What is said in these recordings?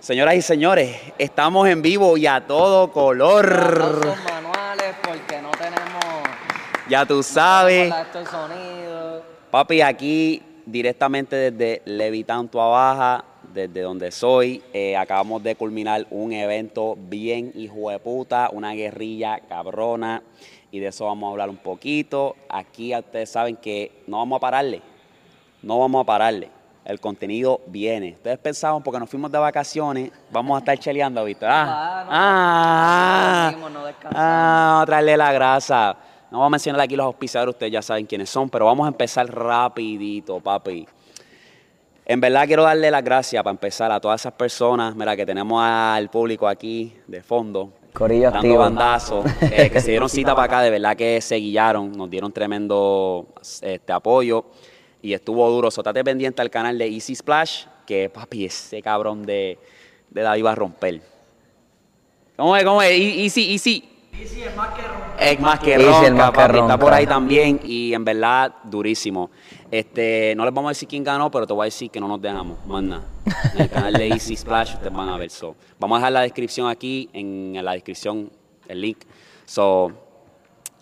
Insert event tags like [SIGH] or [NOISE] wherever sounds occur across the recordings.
Señoras y señores, estamos en vivo y a todo color. Aplausos manuales porque no tenemos. Ya tú sabes. estos sonidos. Papi, aquí directamente desde Levitown, Tua Baja, desde donde soy, eh, acabamos de culminar un evento bien hijo de puta, una guerrilla cabrona, y de eso vamos a hablar un poquito. Aquí ustedes saben que no vamos a pararle, no vamos a pararle. El contenido viene. Ustedes pensaban, porque nos fuimos de vacaciones, vamos a estar cheleando, ¿viste? Ah, Claro. ah, No no descansamos. ah, vamos a traerle la grasa. No vamos a mencionar aquí los auspiciadores, ustedes ya saben quiénes son, pero vamos a empezar rapidito, papi. En verdad quiero darle las gracias para empezar a todas esas personas, mira, que tenemos al público aquí de fondo, Corillo dando activo. bandazos, eh, que se dieron cita para acá, de verdad que se guillaron, nos dieron tremendo este, apoyo y estuvo duro. So, estate pendiente al canal de Easy Splash, que papi, ese cabrón de, de David va a romper. ¿Cómo es? ¿Cómo es? E- Easy, Easy. Es más que Easy es ronca, más que papi, está por ronca. ahí también y en verdad durísimo. Este, no les vamos a decir quién ganó, pero te voy a decir que no nos dejamos, más nada. En el canal de Easy Splash ustedes van a ver. So, vamos a dejar la descripción aquí, en la descripción el link. So,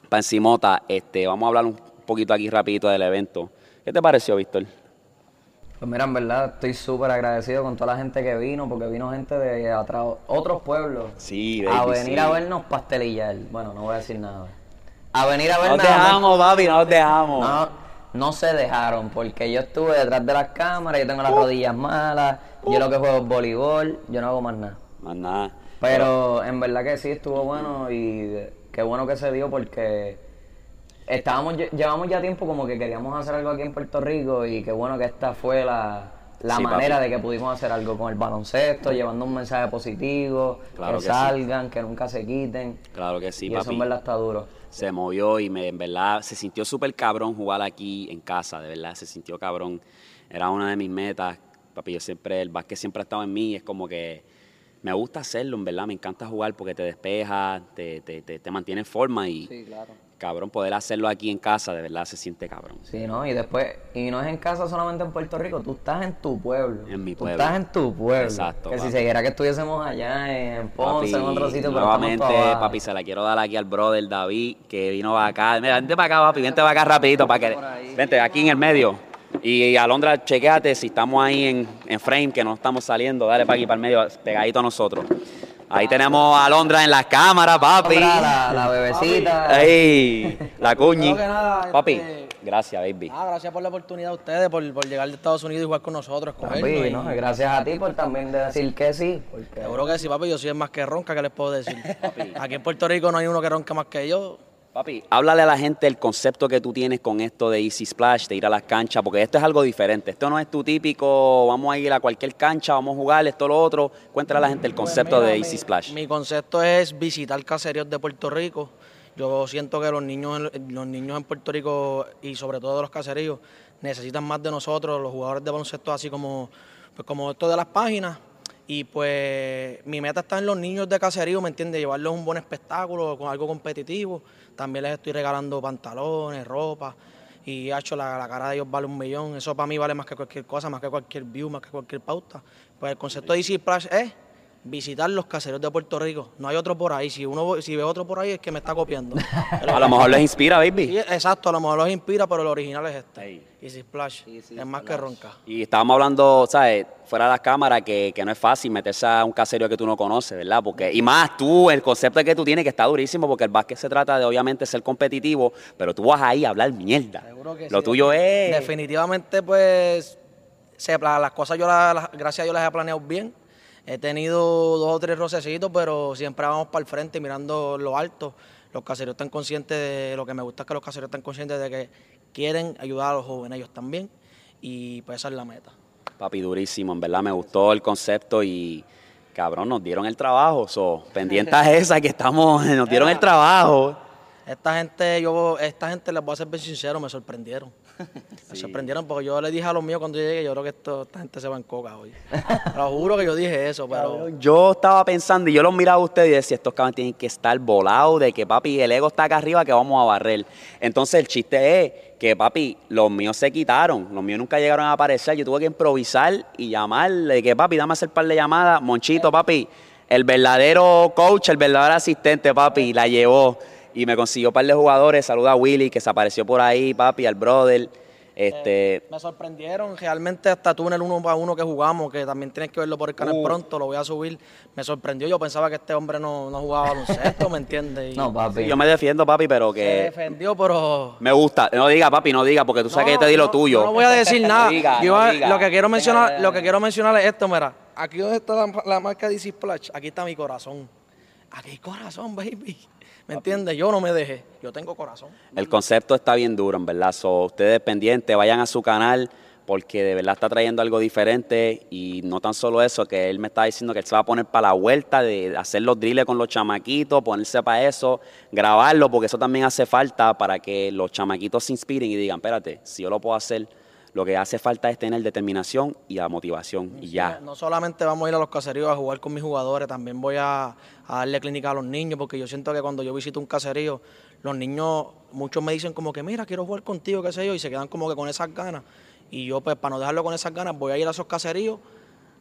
para encimota, este, vamos a hablar un poquito aquí rapidito del evento. ¿Qué te pareció, Víctor? Pues mira, en verdad estoy súper agradecido con toda la gente que vino, porque vino gente de atrás, otros pueblos. Sí, A baby, venir sí. a vernos pastelillar. Bueno, no voy a decir nada. A venir a No vernos. nos dejamos, papi, no nos dejamos. No, no se dejaron, porque yo estuve detrás de las cámaras, yo tengo las rodillas malas, yo lo que juego es voleibol, yo no hago más nada. Más nada. Pero en verdad que sí estuvo bueno y qué bueno que se dio porque estábamos lle- llevamos ya tiempo como que queríamos hacer algo aquí en Puerto Rico y qué bueno que esta fue la, la Sí, manera papi. de que pudimos hacer algo con el baloncesto, llevando un mensaje positivo, Claro que, que sí. salgan, que nunca se quiten. Claro que sí, y eso papi. en verdad está duro. se movió y me, en verdad se sintió súper cabrón jugar aquí en casa, de verdad, se sintió cabrón. Era una de mis metas, papi, yo siempre, el básquet siempre ha estado en mí, es como que me gusta hacerlo, en verdad, me encanta jugar porque te despeja, te, te, te, te mantiene en forma y, claro. Cabrón, poder hacerlo aquí en casa, de verdad, se siente cabrón. Sí, ¿no? Y después, y no es en casa solamente en Puerto Rico, tú estás en tu pueblo. En mi Tú pueblo. estás en tu pueblo. Exacto, Que si papi. se quiera que estuviésemos allá en Ponce, Papi, en otro sitio, pero nuevamente, papi, se la quiero dar aquí al brother David, que vino para acá. Mira, vente para acá, papi, vente para acá rapidito, para que, vente aquí en el medio. Y Alondra, chequeate si estamos ahí en, en frame, que no estamos saliendo, dale para aquí, para el medio, pegadito a nosotros. Ahí tenemos a Alondra en las cámaras, papi. La, la bebecita. Ey, la cuñi. Que nada, Papi, este- gracias, baby. Ah, gracias por la oportunidad a ustedes, por, por llegar de Estados Unidos y jugar con nosotros, Papi. ¿no? y- Gracias a ti por también de decir que sí. Porque Seguro que sí, papi, yo soy el más que ronca, ¿qué les puedo decir? Aquí en Puerto Rico no hay uno que ronca más que yo. Papi, háblale a la gente el concepto que tú tienes con esto de Easy Splash, de ir a las canchas, porque esto es algo diferente. Esto no es tu típico, vamos a ir a cualquier cancha, vamos a jugar esto, lo otro. Cuéntale a la gente el Pues concepto mira, de Easy Splash. Mi concepto es visitar caseríos de Puerto Rico. Yo siento que los niños, en- los niños en Puerto Rico y sobre todo los caseríos necesitan más de nosotros, los jugadores de baloncesto, así como, pues como esto de las páginas. Y pues mi meta está en los niños de caserío, ¿me entiendes? Llevarles un buen espectáculo, con algo competitivo. También les estoy regalando pantalones, ropa. Y hecho la, la cara de ellos vale un millón. Eso para mí vale más que cualquier cosa, más que cualquier view, más que cualquier pauta. Pues el concepto de Easy Splash es visitar los caseros de Puerto Rico. No hay otro por ahí. Si uno si ve otro por ahí es que me está copiando. [LAUGHS] A lo mejor les inspira, Sí, baby. exacto, a lo mejor los inspira, pero el original es este. Ey. Easy Splash. Easy es más que ronca. Y estábamos hablando, ¿sabes? Fuera de las cámaras, que, que no es fácil meterse a un caserío que tú no conoces, ¿verdad? Porque, y más tú, el concepto que tú tienes que está durísimo, porque el básquet se trata de, obviamente, ser competitivo, pero tú vas ahí a hablar mierda. Seguro que Lo sí. tuyo es... Definitivamente, pues, se, las cosas yo las, las- gracias a Dios las he planeado bien. He tenido dos o tres rocecitos, pero siempre vamos para el frente mirando lo alto. Los caseros están conscientes de lo que me gusta es que los caseros están conscientes de que quieren ayudar a los jóvenes ellos también. Y pues esa es la meta. Papi, durísimo, en verdad me gustó el concepto y cabrón, nos dieron el trabajo, so, pendiente a esa que estamos, [LAUGHS] nos dieron el trabajo. Esta gente, yo, esta gente les voy a ser bien sincero, me sorprendieron. [LAUGHS] Me sorprendieron porque yo le dije a los míos cuando llegué, yo creo que esto, esta gente se va en coca hoy. Lo juro que yo dije eso, [LAUGHS] pero Yo estaba pensando y yo los miraba a ustedes y decía, estos cabrones tienen que estar volados de que papi, el ego está acá arriba que vamos a barrer. Entonces el chiste es que papi, los míos se quitaron, los míos nunca llegaron a aparecer, yo tuve que improvisar y llamarle, que papi, dame hacer par de llamadas, Monchito, papi, el verdadero coach, el verdadero asistente, papi, la llevó y me consiguió un par de jugadores, saluda a Willy que se apareció por ahí, papi, al brother. Este, me sorprendieron. Realmente hasta tú en el uno a uno que jugamos, que también tienes que verlo por el canal Uh. pronto, lo voy a subir. Me sorprendió. Yo pensaba que este hombre no, no jugaba baloncesto, ¿me entiendes? Y No, papi. yo me defiendo, papi, pero se que defendió, pero... me gusta. No diga, papi, no diga, porque tú sabes que yo te di lo tuyo. No voy a decir [LAUGHS] nada. Diga, Yo diga. lo que quiero mencionar, lo que deja. quiero mencionar es esto, mira. Aquí donde está la, la marca DC Splash, aquí está mi corazón. Aquí hay corazón, baby. ¿Me entiendes? Yo no me dejé. Yo tengo corazón. El concepto está bien duro, en verdad. So, ustedes pendientes, vayan a su canal porque de verdad está trayendo algo diferente y no tan solo eso, que él me está diciendo que él se va a poner para la vuelta de hacer los drills con los chamaquitos, ponerse para eso, grabarlo, porque eso también hace falta para que los chamaquitos se inspiren y digan, espérate, si yo lo puedo hacer, lo que hace falta es tener determinación y la motivación ya. No solamente vamos a ir a los caseríos a jugar con mis jugadores, también voy a, a darle clínica a los niños, porque yo siento que cuando yo visito un caserío, los niños, muchos me dicen como que, mira, quiero jugar contigo, qué sé yo, y se quedan como que con esas ganas. Y yo, pues, para no dejarlo con esas ganas, voy a ir a esos caseríos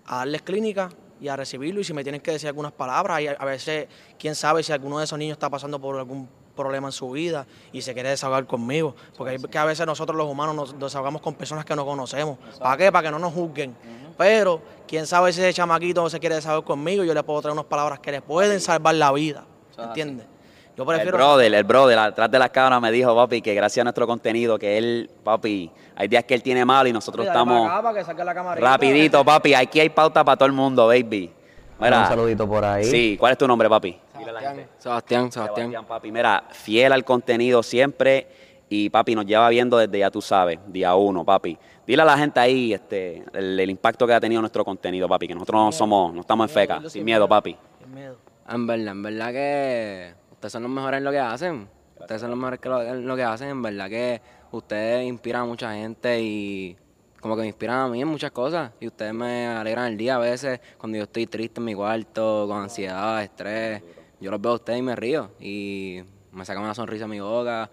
a darles clínica y a recibirlo. Y si me tienen que decir algunas palabras, y a a veces, quién sabe si alguno de esos niños está pasando por algún problema en su vida y se quiere desahogar conmigo. Porque hay que a veces nosotros los humanos nos desahogamos con personas que no conocemos. ¿Para qué? Para que no nos juzguen. Pero, quién sabe si ese chamaquito se quiere desahogar conmigo, yo le puedo traer unas palabras que le pueden salvar la vida. ¿Entiendes? Yo El prefiero... brother, el brother, atrás de las cámaras me dijo, papi, que gracias a nuestro contenido, que él, papi, hay días que él tiene malo y nosotros para estamos acá para que saque la camarita. rapidito, papi. Aquí hay pauta para todo el mundo, baby. Mira, Un saludito por ahí. Sí, ¿cuál es tu nombre, papi? Sebastián, Sebastián. Sebastián, papi. Mira, fiel al contenido siempre y papi nos lleva viendo desde ya tú sabes, día uno, papi. Dile a la gente ahí este, el, el impacto que ha tenido nuestro contenido, papi, que nosotros no somos, no estamos en feca, sin miedo, papi. Sin miedo. En verdad, en verdad que ustedes son los mejores en lo que hacen. Ustedes son los mejores que lo, en lo que hacen. En verdad que ustedes inspiran a mucha gente y como que me inspiran a mí en muchas cosas. Y ustedes me alegran el día a veces cuando yo estoy triste en mi cuarto, con ansiedad, estrés. Yo los veo a ustedes y me río. Y me sacan una sonrisa a mi boca.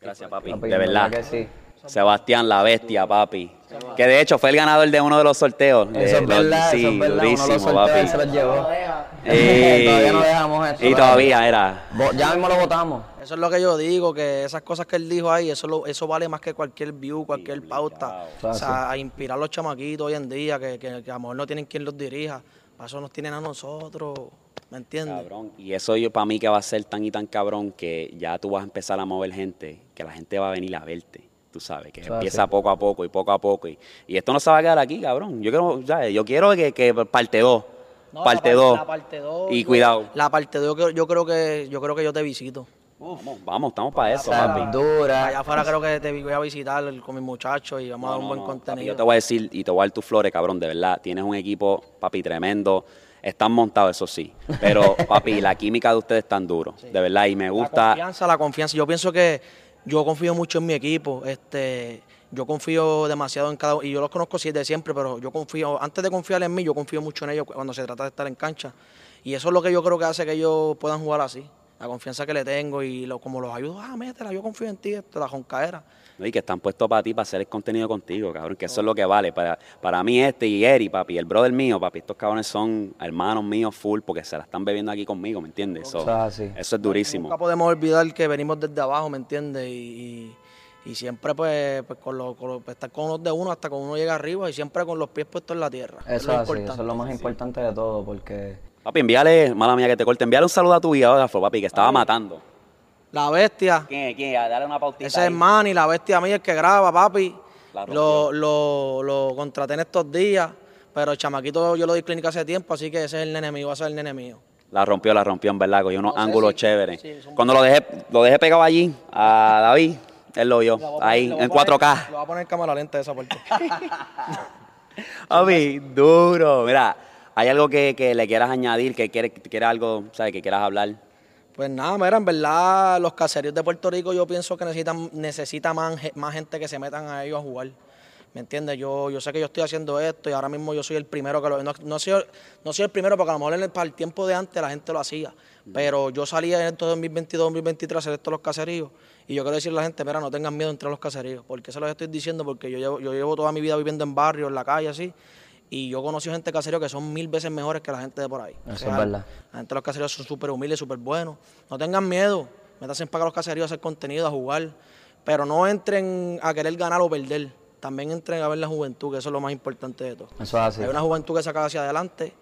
Gracias, papi, Papi, de verdad. que sí. Sebastián, la bestia, papi. Que de hecho fue el ganador de uno de los sorteos. Eso Eh, es los- verdad, sí, eso es verdad. Uno durísimo, los sorteos, él papi. se los llevó. Y- [LAUGHS] [LAUGHS] Todavía no dejamos eso. Y todavía era. Ya mismo lo votamos. Eso es lo que yo digo, que esas cosas que él dijo ahí, eso lo- eso vale más que cualquier view, cualquier pauta. O sea, a inspirar a los chamaquitos hoy en día, que, que, que a lo mejor no tienen quien los dirija. Para eso nos tienen a nosotros, ¿me entiendes? Cabrón. Y eso yo para mí que va a ser tan y tan cabrón que ya tú vas a empezar a mover gente, que la gente va a venir a verte. Tú sabes, que empieza poco a poco y poco a poco. Y, y esto no se va a quedar aquí, cabrón. Yo quiero, ¿sabes? Yo quiero que, que parte 2. No, parte la, 2. La parte 2. Y cuidado. La parte 2 yo, yo creo que yo creo que yo te visito. Vamos, vamos, estamos para eso, Está papi. dura. Allá afuera creo que te voy a visitar con mis muchachos y vamos a dar un No, buen no, no, contenido. papi, yo te voy a decir y te voy a dar tus flores, cabrón, de verdad. Tienes un equipo, papi, tremendo. Están montados, eso sí. Pero, [LAUGHS] papi, la química de ustedes es tan duro. De verdad, y me La gusta. confianza, la confianza. Yo pienso que yo confío mucho en mi equipo. Este, yo confío demasiado en cada uno. Y yo los conozco sí de siempre, pero yo confío, antes de confiar en mí, yo confío mucho en ellos cuando se trata de estar en cancha. Y eso es lo que yo creo que hace que ellos puedan jugar así. La confianza que le tengo y lo, como los ayudo, ah, métela, yo confío en ti, esto, la joncaera. ¿No? Y que están puestos para ti, para hacer el contenido contigo, cabrón, que eso es lo que vale. Para, para mí este y Eri, papi, el brother mío, papi, estos cabrones son hermanos míos full porque se la están bebiendo aquí conmigo, ¿me entiendes? Eso, Eso es así. eso es durísimo. Nunca podemos olvidar que venimos desde abajo, ¿me entiendes? Y, y- y siempre pues, pues con los, con los- pues, estar con unos de uno hasta que uno llega arriba y siempre con los pies puestos en la tierra. Eso es lo así, importante. eso es lo más importante de todo, porque Papi, envíale, mala mía que te corte, envíale un saludo a tu biógrafo, papi, que estaba matando. La bestia, ¿Quién, quién? Dale una pautita ese ahí. es Manny, la bestia mía el que graba, papi. Lo, lo, lo contraté en estos días, pero el chamaquito yo lo di clínica hace tiempo, así que ese es el nene mío, va a ser el nene mío. La rompió, la rompió, en verdad, cogió unos No sé ángulos si- chéveres. sí, son- Cuando lo dejé, lo dejé pegado allí a David, él lo vio, Le voy a ahí, voy a en poner- 4K. Le voy a poner cámara lenta esa parte. [LAUGHS] Papi, duro. Mira, ¿hay algo que, que le quieras añadir, que quieres, que quieras algo, sabes, que quieras hablar? Pues nada, mira, en verdad los caseríos de Puerto Rico yo pienso que necesitan necesita más, más gente que se metan a ellos a jugar. ¿Me entiendes? Yo, yo sé que yo estoy haciendo esto y ahora mismo yo soy el primero que lo... No, no, soy, no soy el primero porque a lo mejor en el, para el tiempo de antes la gente lo hacía. Pero yo salí en estos 2022, 2023 a hacer esto en los caseríos y yo quiero decirle a la gente, mira, no tengan miedo de entrar a los caseríos. Porque se los estoy diciendo porque yo llevo, yo llevo toda mi vida viviendo en barrios, en la calle, así. Y yo conocí gente de caserío que son mil veces mejores que la gente de por ahí. Eso O sea, es verdad. la gente de los caseríos son súper humildes, súper buenos. No tengan miedo. Métanse para los caseríos a hacer contenido, a jugar. Pero no entren a querer ganar o perder. También entren a ver la juventud, que eso es lo más importante de todo. Eso es así. Hay una juventud que saca hacia adelante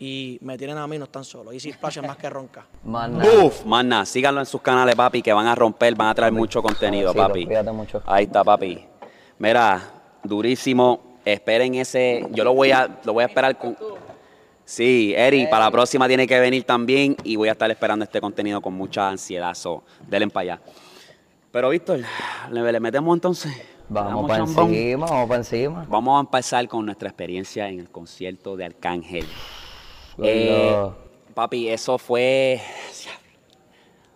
y me tienen a mí, no están solos. Y si Splash es más que ronca. [LAUGHS] Nada. Uf, nada, síganlo en sus canales, papi, que van a romper, van a traer mucho contenido, papi. cuídate mucho. Ahí está, papi. Mira, durísimo. Esperen ese. Yo lo voy a, lo voy a esperar con. Sí, Eri, para la próxima tiene que venir también y voy a estar esperando este contenido con mucha ansiedad. So, denle para allá. Pero, Víctor, le, le metemos entonces. Vamos para encima, vamos para encima. Vamos a empezar con nuestra experiencia en el concierto de Arcángel. Eh, papi, eso fue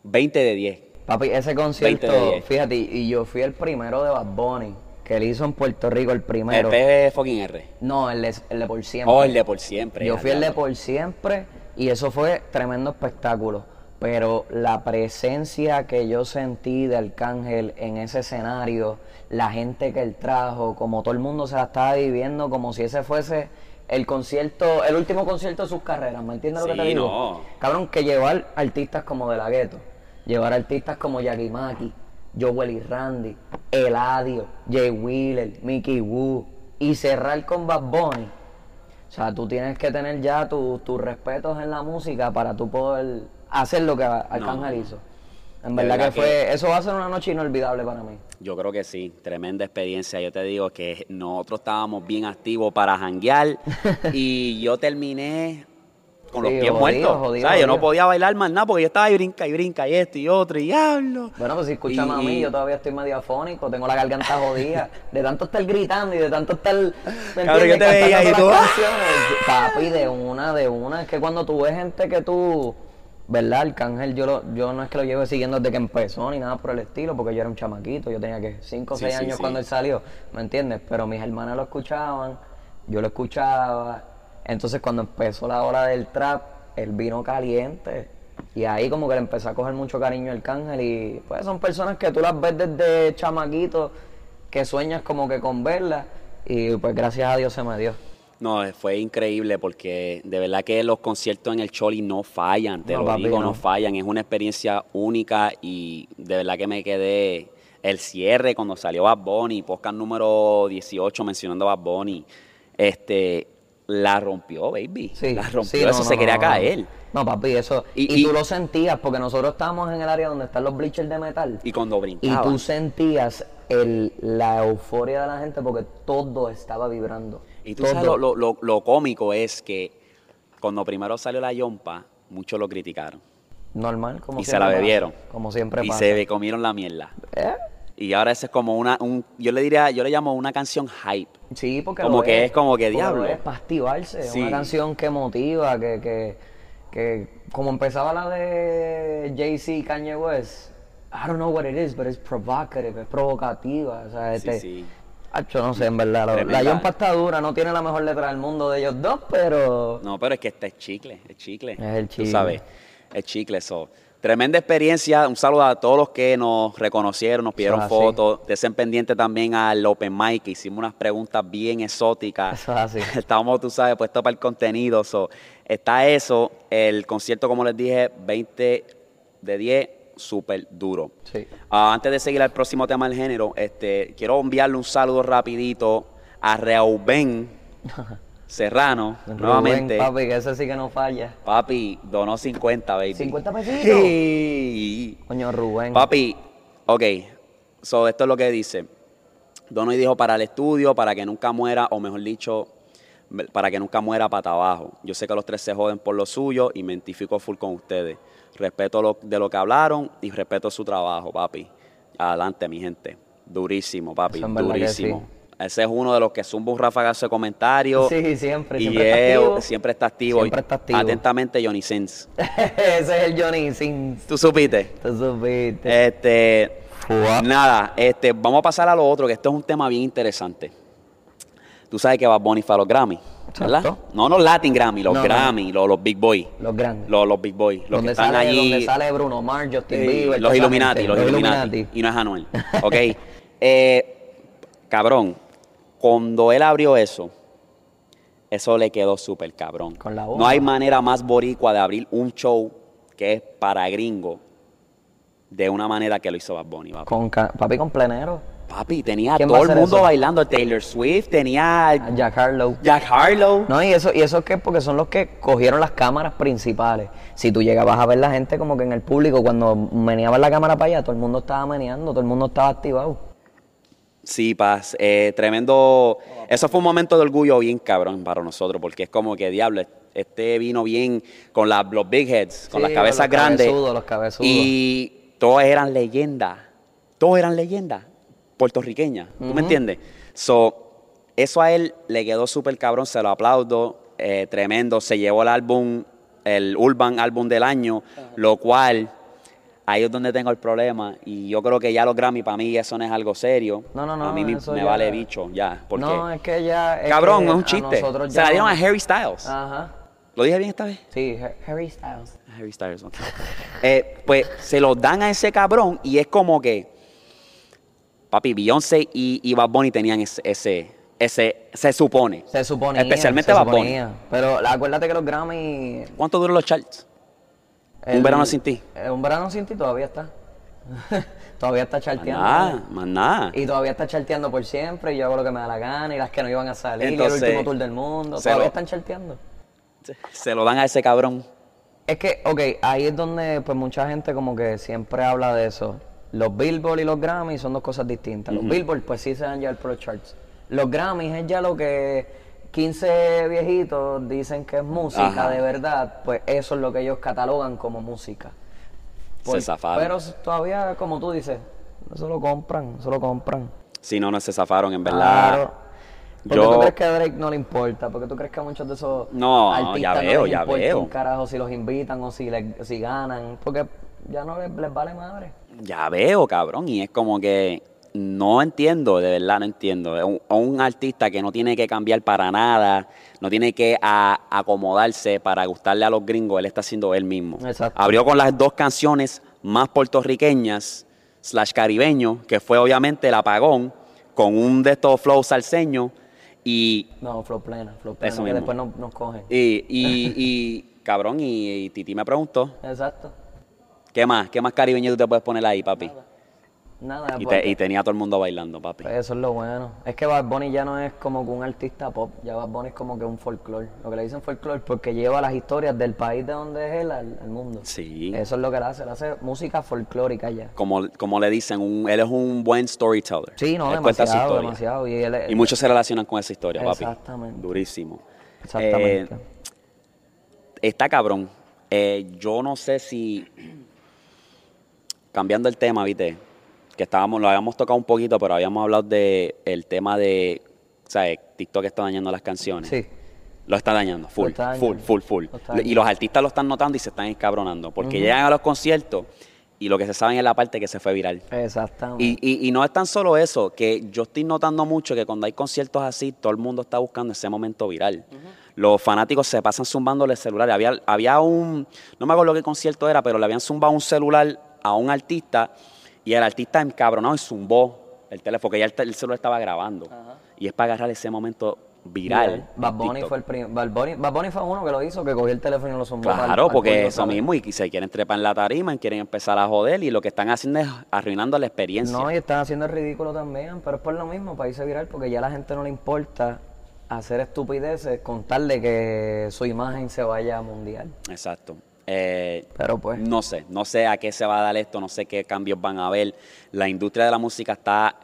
20 de 10. Papi, ese 20 concierto, de 10. fíjate, y yo fui el primero de Bad Bunny, que él hizo en Puerto Rico el El primero. P fucking R. No, el de, el de por siempre. Oh, el de por siempre. Yo fui el de por siempre y eso fue tremendo espectáculo. Pero la presencia que yo sentí de Arcángel en ese escenario, la gente que él trajo, como todo el mundo se la estaba viviendo, como si ese fuese el concierto, el último concierto de sus carreras, ¿me entiendes lo que te digo? no. Cabrón, que llevar artistas como De La Ghetto, llevar artistas como Yagi Maki, Joel y Randy, Eladio, Jay Wheeler, Mickey Wu, y cerrar con Bad Bunny. O sea, tú tienes que tener ya tu- tus respetos en la música para tú poder hacer lo que Arcángel hizo. En verdad, verdad que fue, eso va a ser una noche inolvidable para mí. Yo creo que sí, tremenda experiencia. Yo te digo que nosotros estábamos bien activos para janguear [LAUGHS] y yo terminé con los Sí, pies jodido, muertos. jodido, o sea, yo no podía bailar más nada porque yo estaba y brinca y brinca y esto y otro y hablo. Bueno, pues si escuchan a mí, yo todavía estoy medio afónico, tengo la garganta jodida, [LAUGHS] de tanto estar gritando y de tanto estar, ¿me Cabrón, yo te veía y tú. Papi, de una, de una, es que cuando tú ves gente que tú, ¿verdad? Arcángel, yo, lo, yo no es que lo lleve siguiendo desde que empezó ni nada por el estilo, porque yo era un chamaquito, yo tenía que 5 o Sí, 6 sí, años sí. cuando él salió, ¿me entiendes? Pero mis hermanas lo escuchaban, yo lo escuchaba, entonces cuando empezó la hora del trap, él vino caliente. Y ahí como que le empezó a coger mucho cariño al cángel y pues son personas que tú las ves desde chamaquito, que sueñas como que con verlas y pues gracias a Dios se me dio. No, fue increíble porque de verdad que los conciertos en el Choli no fallan, te No, lo papi, digo, no. no. fallan. Es una experiencia única y de verdad que me quedé el cierre cuando salió Bad Bunny, podcast número 18 mencionando a Bad Bunny, este, la rompió, baby. Sí, la rompió, sí, no, eso no, se no, quería caer. No, papi, eso. Y- Y, y- tú lo sentías porque nosotros estábamos en el área donde están los bleachers de metal. Y cuando Y brincaba. tú sentías el, la euforia de la gente porque todo estaba vibrando. Y tú todo. sabes lo, lo- lo- lo cómico es que cuando primero salió la yompa, muchos lo criticaron. Normal, como y se siempre la pasa, bebieron. Como siempre y pasa. se comieron la mierda. ¿Eh? Y ahora ese es como una, un, yo le diría, yo le llamo una canción hype. Sí, porque Como lo que es como que diablo. Lo es para activarse, Sí. una canción que motiva, que, que, que como empezaba la de Jay-Z y Kanye West, I don't know what it is, but it's provocative, es provocativa, o sea, Sí, este, sí. Acho, no sé, en verdad, la, Tremenda. la Yompa está dura, no tiene la mejor letra del mundo de ellos dos, pero No, pero es que este es chicle, es chicle. Es el chicle. Tú sabes, es chicle. eso. Tremenda experiencia. Un saludo a todos los que nos reconocieron, nos pidieron es fotos. Desen pendiente también al Open Mic, que hicimos unas preguntas bien exóticas. Eso es así. [LAUGHS] Estábamos, tú sabes, puestos para el contenido. so, está eso. El concierto, como les dije, 20 de 10, súper duro. sí. Ah, antes de seguir al próximo tema del género, este, quiero enviarle un saludo rapidito a Reuben [LAUGHS] Serrano, Rubén, nuevamente. papi, que ese sí que no falla. Papi, donó 50, baby. 50 pesitos. Sí. Coño, Rubén. Papi, ok. So, esto es lo que dice. Dono y dijo para el estudio, para que nunca muera, o mejor dicho, para que nunca muera pata abajo. Yo sé que los tres se joden por lo suyo y me identifico full con ustedes. Respeto lo, de lo que hablaron y respeto su trabajo, papi. Adelante, mi gente. Durísimo, papi. Durísimo. Ese es uno de los que zumba un ráfagazo de comentarios. Sí, siempre, y siempre está es- activo. siempre está activo. Siempre está activo. Atentamente, Johnny Sins. [LAUGHS] Ese es el Johnny Sins. ¿Tú supiste? Tú supiste. Este, nada, este, vamos a pasar a lo otro, que esto es un tema bien interesante. Tú sabes que Bad Bunny fue a los Grammy, ¿verdad? Exacto. No los Latin Grammy, los No, no. Grammy, Los, los Big Boy. Los grandes. Los, los Big Boy, los que donde, están sale, allí. donde sale Bruno Mars, Justin Sí, Bieber. los Illuminati, los Illuminati. Y no es Anuel. Ok. [LAUGHS] Eh, cabrón, cuando él abrió eso, eso le quedó súper cabrón. Con la no hay manera más boricua de abrir un show que es para gringo de una manera que lo hizo Bad Bunny. papi. Con papi con plenero. Papi, tenía a ¿Quién va a todo el mundo eso? bailando. Taylor Swift, tenía a Jack Harlow. Jack Harlow. No, y eso, y eso es que porque son los que cogieron las cámaras principales. Si tú llegabas a ver la gente como que en el público, cuando meneaban la cámara para allá, todo el mundo estaba meneando, todo el mundo estaba activado. Sí, paz. eh, tremendo. Eso fue un momento de orgullo bien cabrón para nosotros, porque es como que, diablo, este vino bien con la- los big heads, con Sí, las cabezas los grandes. cabezudos, los cabezudos. Y todos eran leyendas. Todos eran leyendas puertorriqueñas. ¿Tú me entiendes? So, eso a él le quedó súper cabrón, se lo aplaudo. eh, tremendo. Se llevó el álbum, el Urban Álbum del año, lo cual. Ahí es donde tengo el problema. Y yo creo que ya los Grammy, para mí, eso no es algo serio. No, no, no, A mí me, vale bicho, ya. Porque, no, es que ya. es cabrón, que es un chiste. Se la dieron a Harry Styles. Ajá. ¿Lo dije bien esta vez? Sí, Har- Harry Styles. Harry Styles, ok. [LAUGHS] Eh, pues se lo dan a ese cabrón y es como que. Papi, Beyoncé y, y Bad Bunny tenían ese, ese, ese. Se supone. Se suponía. Especialmente se Bad Bunny. Pero acuérdate que los Grammy. ¿Cuánto duran los charts? Un verano sin ti. eh, un verano sin ti todavía está. [LAUGHS] todavía está Más charteando. nada, más nada. Y todavía está charteando por siempre, y yo hago lo que me da la gana, y las que no iban a salir, y Entonces, el último tour del mundo, todavía lo- están charteando. Se lo dan a ese cabrón. Es que, ok, ahí es donde pues mucha gente como que siempre habla de eso. Los Billboard y los Grammys son dos cosas distintas. Los Billboard pues sí se dan ya el Pro Charts. Los Grammys es ya lo que 15 viejitos dicen que es música Ajá. de verdad, pues eso es lo que ellos catalogan como música. Por- Se zafaron. Pero todavía, como tú dices, eso lo compran, eso lo compran. Si no, no se zafaron, en verdad. Claro. Porque Yo- tú crees que a Drake no le importa, porque tú crees que a muchos de esos No, artistas ya no veo, les ya veo. un carajo si los invitan o si, le- si ganan, porque ya no les, les vale madre. Ya veo, cabrón, y es como que no entiendo, de verdad no entiendo. Un, un artista que no tiene que cambiar para nada, no tiene que a- acomodarse para gustarle a los gringos, él está haciendo él mismo. Exacto. Abrió con las dos canciones más puertorriqueñas, slash caribeño, que fue obviamente el apagón, con un de estos flows salseños, y, No, flow plena, flow plena, Eso que mismo. después nos, nos cogen. y, y, y, cabrón, y, y Titi me preguntó, Exacto. ¿qué más? ¿Qué más caribeño tú te puedes poner ahí, papi? Nada, Y, te- y tenía a todo el mundo bailando, papi. pues eso es lo bueno. Es que Bad Bunny ya no es como que un artista pop, ya Bad Bunny es como que un folclore. Lo que le dicen folclore porque lleva las historias del país de donde es él al, al mundo. Sí. Eso es lo que él hace, él hace música folclórica ya. como, como le dicen, un- él es un buen storyteller. Sí, no, Él demasiado, demasiado. Y, él Y muchos se relacionan con esa historia, papi. Exactamente. Durísimo. Exactamente. Eh, está cabrón. Eh, yo no sé si. Cambiando el tema, viste. Que estábamos, lo habíamos tocado un poquito, pero habíamos hablado de el tema de. ¿Sabes? TikTok está dañando las canciones. Sí. Lo está dañando, full, está full, dañando. full, full. Lo Y los artistas lo están notando y se están escabronando. Porque llegan a los conciertos y lo que se saben es la parte que se fue viral. Exactamente. Y, y- y no es tan solo eso, que yo estoy notando mucho que cuando hay conciertos así, todo el mundo está buscando ese momento viral. Los fanáticos se pasan zumbándole el celular. Había, había un, no me acuerdo qué concierto era, pero le habían zumbado un celular a un artista y el artista encabronado y zumbó el teléfono, que ya el, celular estaba grabando. Y es para agarrar ese momento viral. Bad Bunny fue el prim- Bad Bunny, Bad Bunny fue uno que lo hizo, que cogió el teléfono y lo zumbó. Claro, porque eso mismo, y se quieren trepar en la tarima, y quieren empezar a joder, y lo que están haciendo es arruinando la experiencia. No, y están haciendo el ridículo también, pero es por lo mismo, para irse viral, porque ya a la gente no le importa hacer estupideces con tal de que su imagen se vaya mundial. Exacto. Eh, Pero pues, No sé, no sé a qué se va a dar esto, no sé qué cambios van a haber. La industria de la música está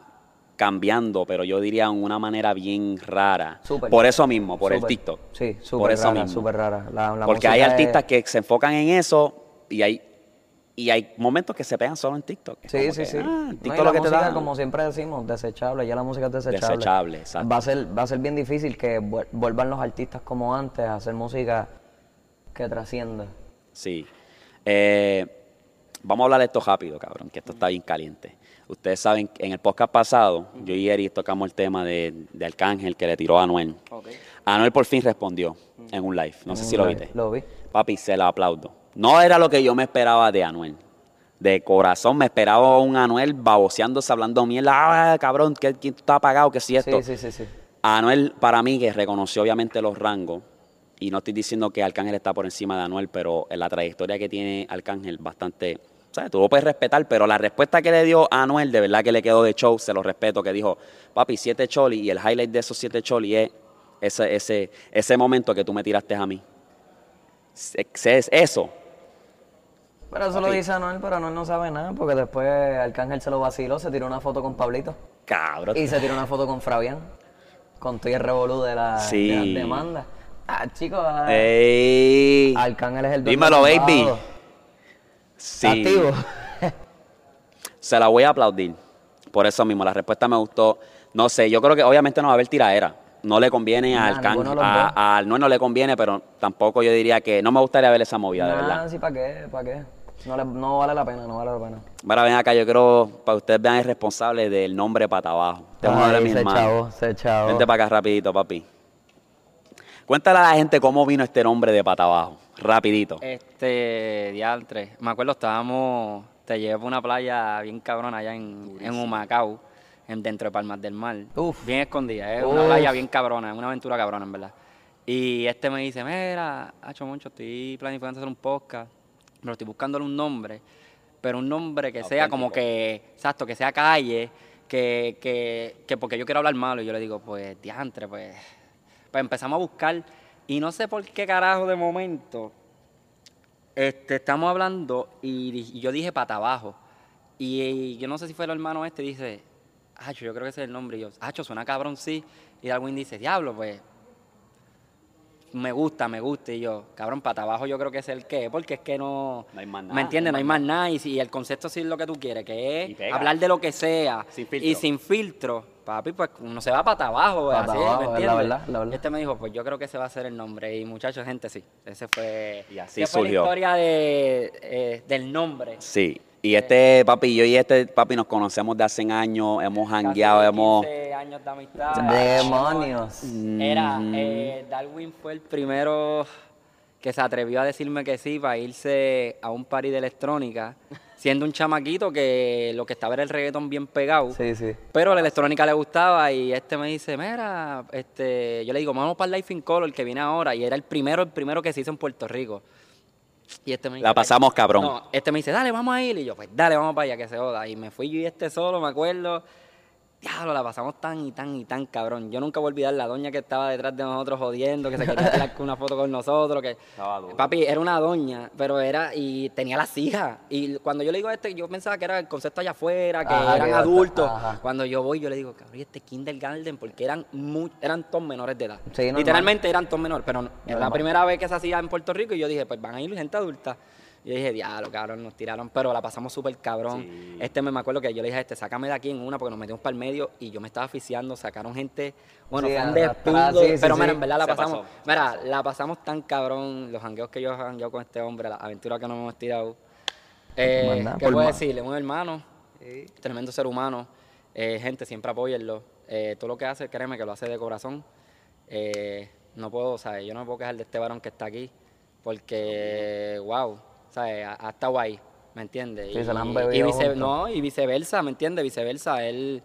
cambiando, pero yo diría en una manera bien rara. Súper. Por eso mismo, por el TikTok. Sí, por súper eso rara, mismo. súper rara. La- la Porque hay artistas es- que se enfocan en eso y hay Y hay momentos que se pegan solo en TikTok. Sí, sí, que, sí. ah, No, y TikTok la lo que te música, da. como siempre decimos, desechable, ya la música es desechable. Desechable, exacto. Va a ser, va a ser bien difícil que vuel- vuelvan los artistas como antes a hacer música que trascienda. Sí. Eh, vamos a hablar de esto rápido, cabrón, que esto está bien caliente. Ustedes saben, que en el podcast pasado, yo y Eri tocamos el tema de, de Arcángel que le tiró a Anuel. Anuel por fin respondió en un live. No sé si lo viste. Lo vi. Papi, se la aplaudo. No era lo que yo me esperaba de Anuel. De corazón me esperaba un Anuel baboseándose, hablando mierda. Ah, cabrón, que quién está apagado, que si esto. Sí, sí, sí, sí. Anuel, para mí, que reconoció obviamente los rangos, y no estoy diciendo que Arcángel está por encima de Anuel, pero en la trayectoria que tiene Arcángel, bastante, ¿sabes? Tú lo puedes respetar, pero la respuesta que le dio a Anuel, de verdad que le quedó de show, se lo respeto, que dijo, papi, siete choli, y el highlight de esos siete choli es ese, ese, ese momento que tú me tiraste a mí. Es, es eso. Pero eso lo dice Anuel, pero Anuel no sabe nada, porque después Arcángel se lo vaciló, se tiró una foto con Pablito Cabrón. y se tiró una foto con Fabián, con todo el revolú de la, Sí. de las demandas. Ah, chicos, ah, Ey. Arcángel es el dueño Dímelo, baby. Sí. Activo. Se la voy a aplaudir. Por eso mismo, la respuesta me gustó. No sé, yo creo que obviamente no va a haber tiraera. No le conviene Nah, al can, a, a Anuel no le conviene, pero tampoco yo diría que no me gustaría ver esa movida, de verdad. sí, ¿para qué? ¿Para qué? No, le- no vale la pena, no vale la pena. Ahora ven acá, yo creo, para que ustedes vean el responsable del nombre pata abajo. Es de Ay, mis se hermanos. chavo, se chavo. Vente para acá rapidito, papi. Cuéntale a la gente cómo vino este nombre de pata abajo. Rapidito. Este, diantre, me acuerdo, estábamos, te llevé por una playa bien cabrona allá en, en Humacao, en, dentro de Palmas del Mar. Uf. Bien escondida, es una playa bien cabrona, es una aventura cabrona, en verdad. Y este me dice, mira, Hacho Moncho, estoy planificando hacer un podcast, pero estoy buscándole un nombre, pero un nombre que sea como que, exacto, que sea calle, que, que, que porque yo quiero hablar malo. Y yo le digo, pues, diantre, pues, pues empezamos a buscar. Y no sé por qué carajo de momento, este, estamos hablando y, yo dije pata abajo. Y, y yo no sé si fue el hermano este, dice, Hacho, yo creo que ese es el nombre. Y yo, Hacho, suena cabrón, sí. Y Darwin dice, diablo, pues, me gusta, me gusta. Y yo, cabrón, pata abajo yo creo que es el que, porque es que no... No hay más nada, ¿Me entiendes? no hay más nada. Y, y el concepto sí es lo que tú quieres, que es hablar de lo que sea. Sin filtro. Y sin filtro. Papi, pues uno se va pata abajo, Pata así, abajo, ¿me es la entiendes? verdad, la verdad. Este me dijo, pues yo creo que ese va a ser el nombre. Y muchachos, gente, sí. Ese fue, Y así fue surgió. la historia de, eh, del nombre. Sí. Y este, papi, yo y este papi nos conocemos de hace años, hemos Casi jangueado, hemos... 15 años de amistad. Demonios. Era, Mm. eh, Darwin fue el primero que se atrevió a decirme que sí para irse a un party de electrónica, siendo un chamaquito que lo que estaba era el reggaetón bien pegado. Sí, sí. Pero la electrónica le gustaba y este me dice, mira, este, yo le digo, vamos para el Life in Color que viene ahora. Y era el primero, el primero que se hizo en Puerto Rico. Y este me dice, La pasamos cabrón. No, este me dice, dale, vamos a ir. Y yo, pues dale, vamos para allá, que se joda. Y me fui yo y este solo, me acuerdo. Diablo, la pasamos tan y tan y tan cabrón. Yo nunca voy a olvidar la doña que estaba detrás de nosotros jodiendo, que se quería tirar [LAUGHS] una foto con nosotros. que. Papi, era una doña, pero era, y tenía las hijas. Y cuando yo le digo a este, yo pensaba que era el concepto allá afuera, que Ajá, eran que adultos. ajá. Cuando yo voy, yo le digo, cabrón, ¿y este kindergarten, porque eran mu- eran todos menores de edad. Sí. Literalmente eran todos menores, pero no, era la primera vez que se hacía en Puerto Rico y yo dije, pues van a ir gente adulta. Y yo dije, diablo, cabrón, nos tiraron, pero la pasamos súper cabrón. Sí. Este me, me acuerdo que yo le dije a este, sácame de aquí en una porque nos metimos para el medio y yo me estaba asfixiando, sacaron gente, bueno, Sí, fue un sí, sí, pero sí. mira, en verdad la Se pasamos, pasó, mira, la pasamos tan cabrón, los jangueos que yo he jangueado con este hombre, la aventura que nos hemos tirado. Eh, ¿Qué puedo decirle? Un hermano, tremendo ser humano, eh, gente, siempre apóyenlo. Eh, todo lo que hace, créeme que lo hace de corazón. Eh, no puedo, o sea, yo no me puedo quejar de este varón que está aquí, porque, wow, ¿sabes? Ha, ha estado ahí, ¿me entiendes? Sí, se la han y, bebido vice- no, y viceversa, ¿me entiendes? Viceversa, él,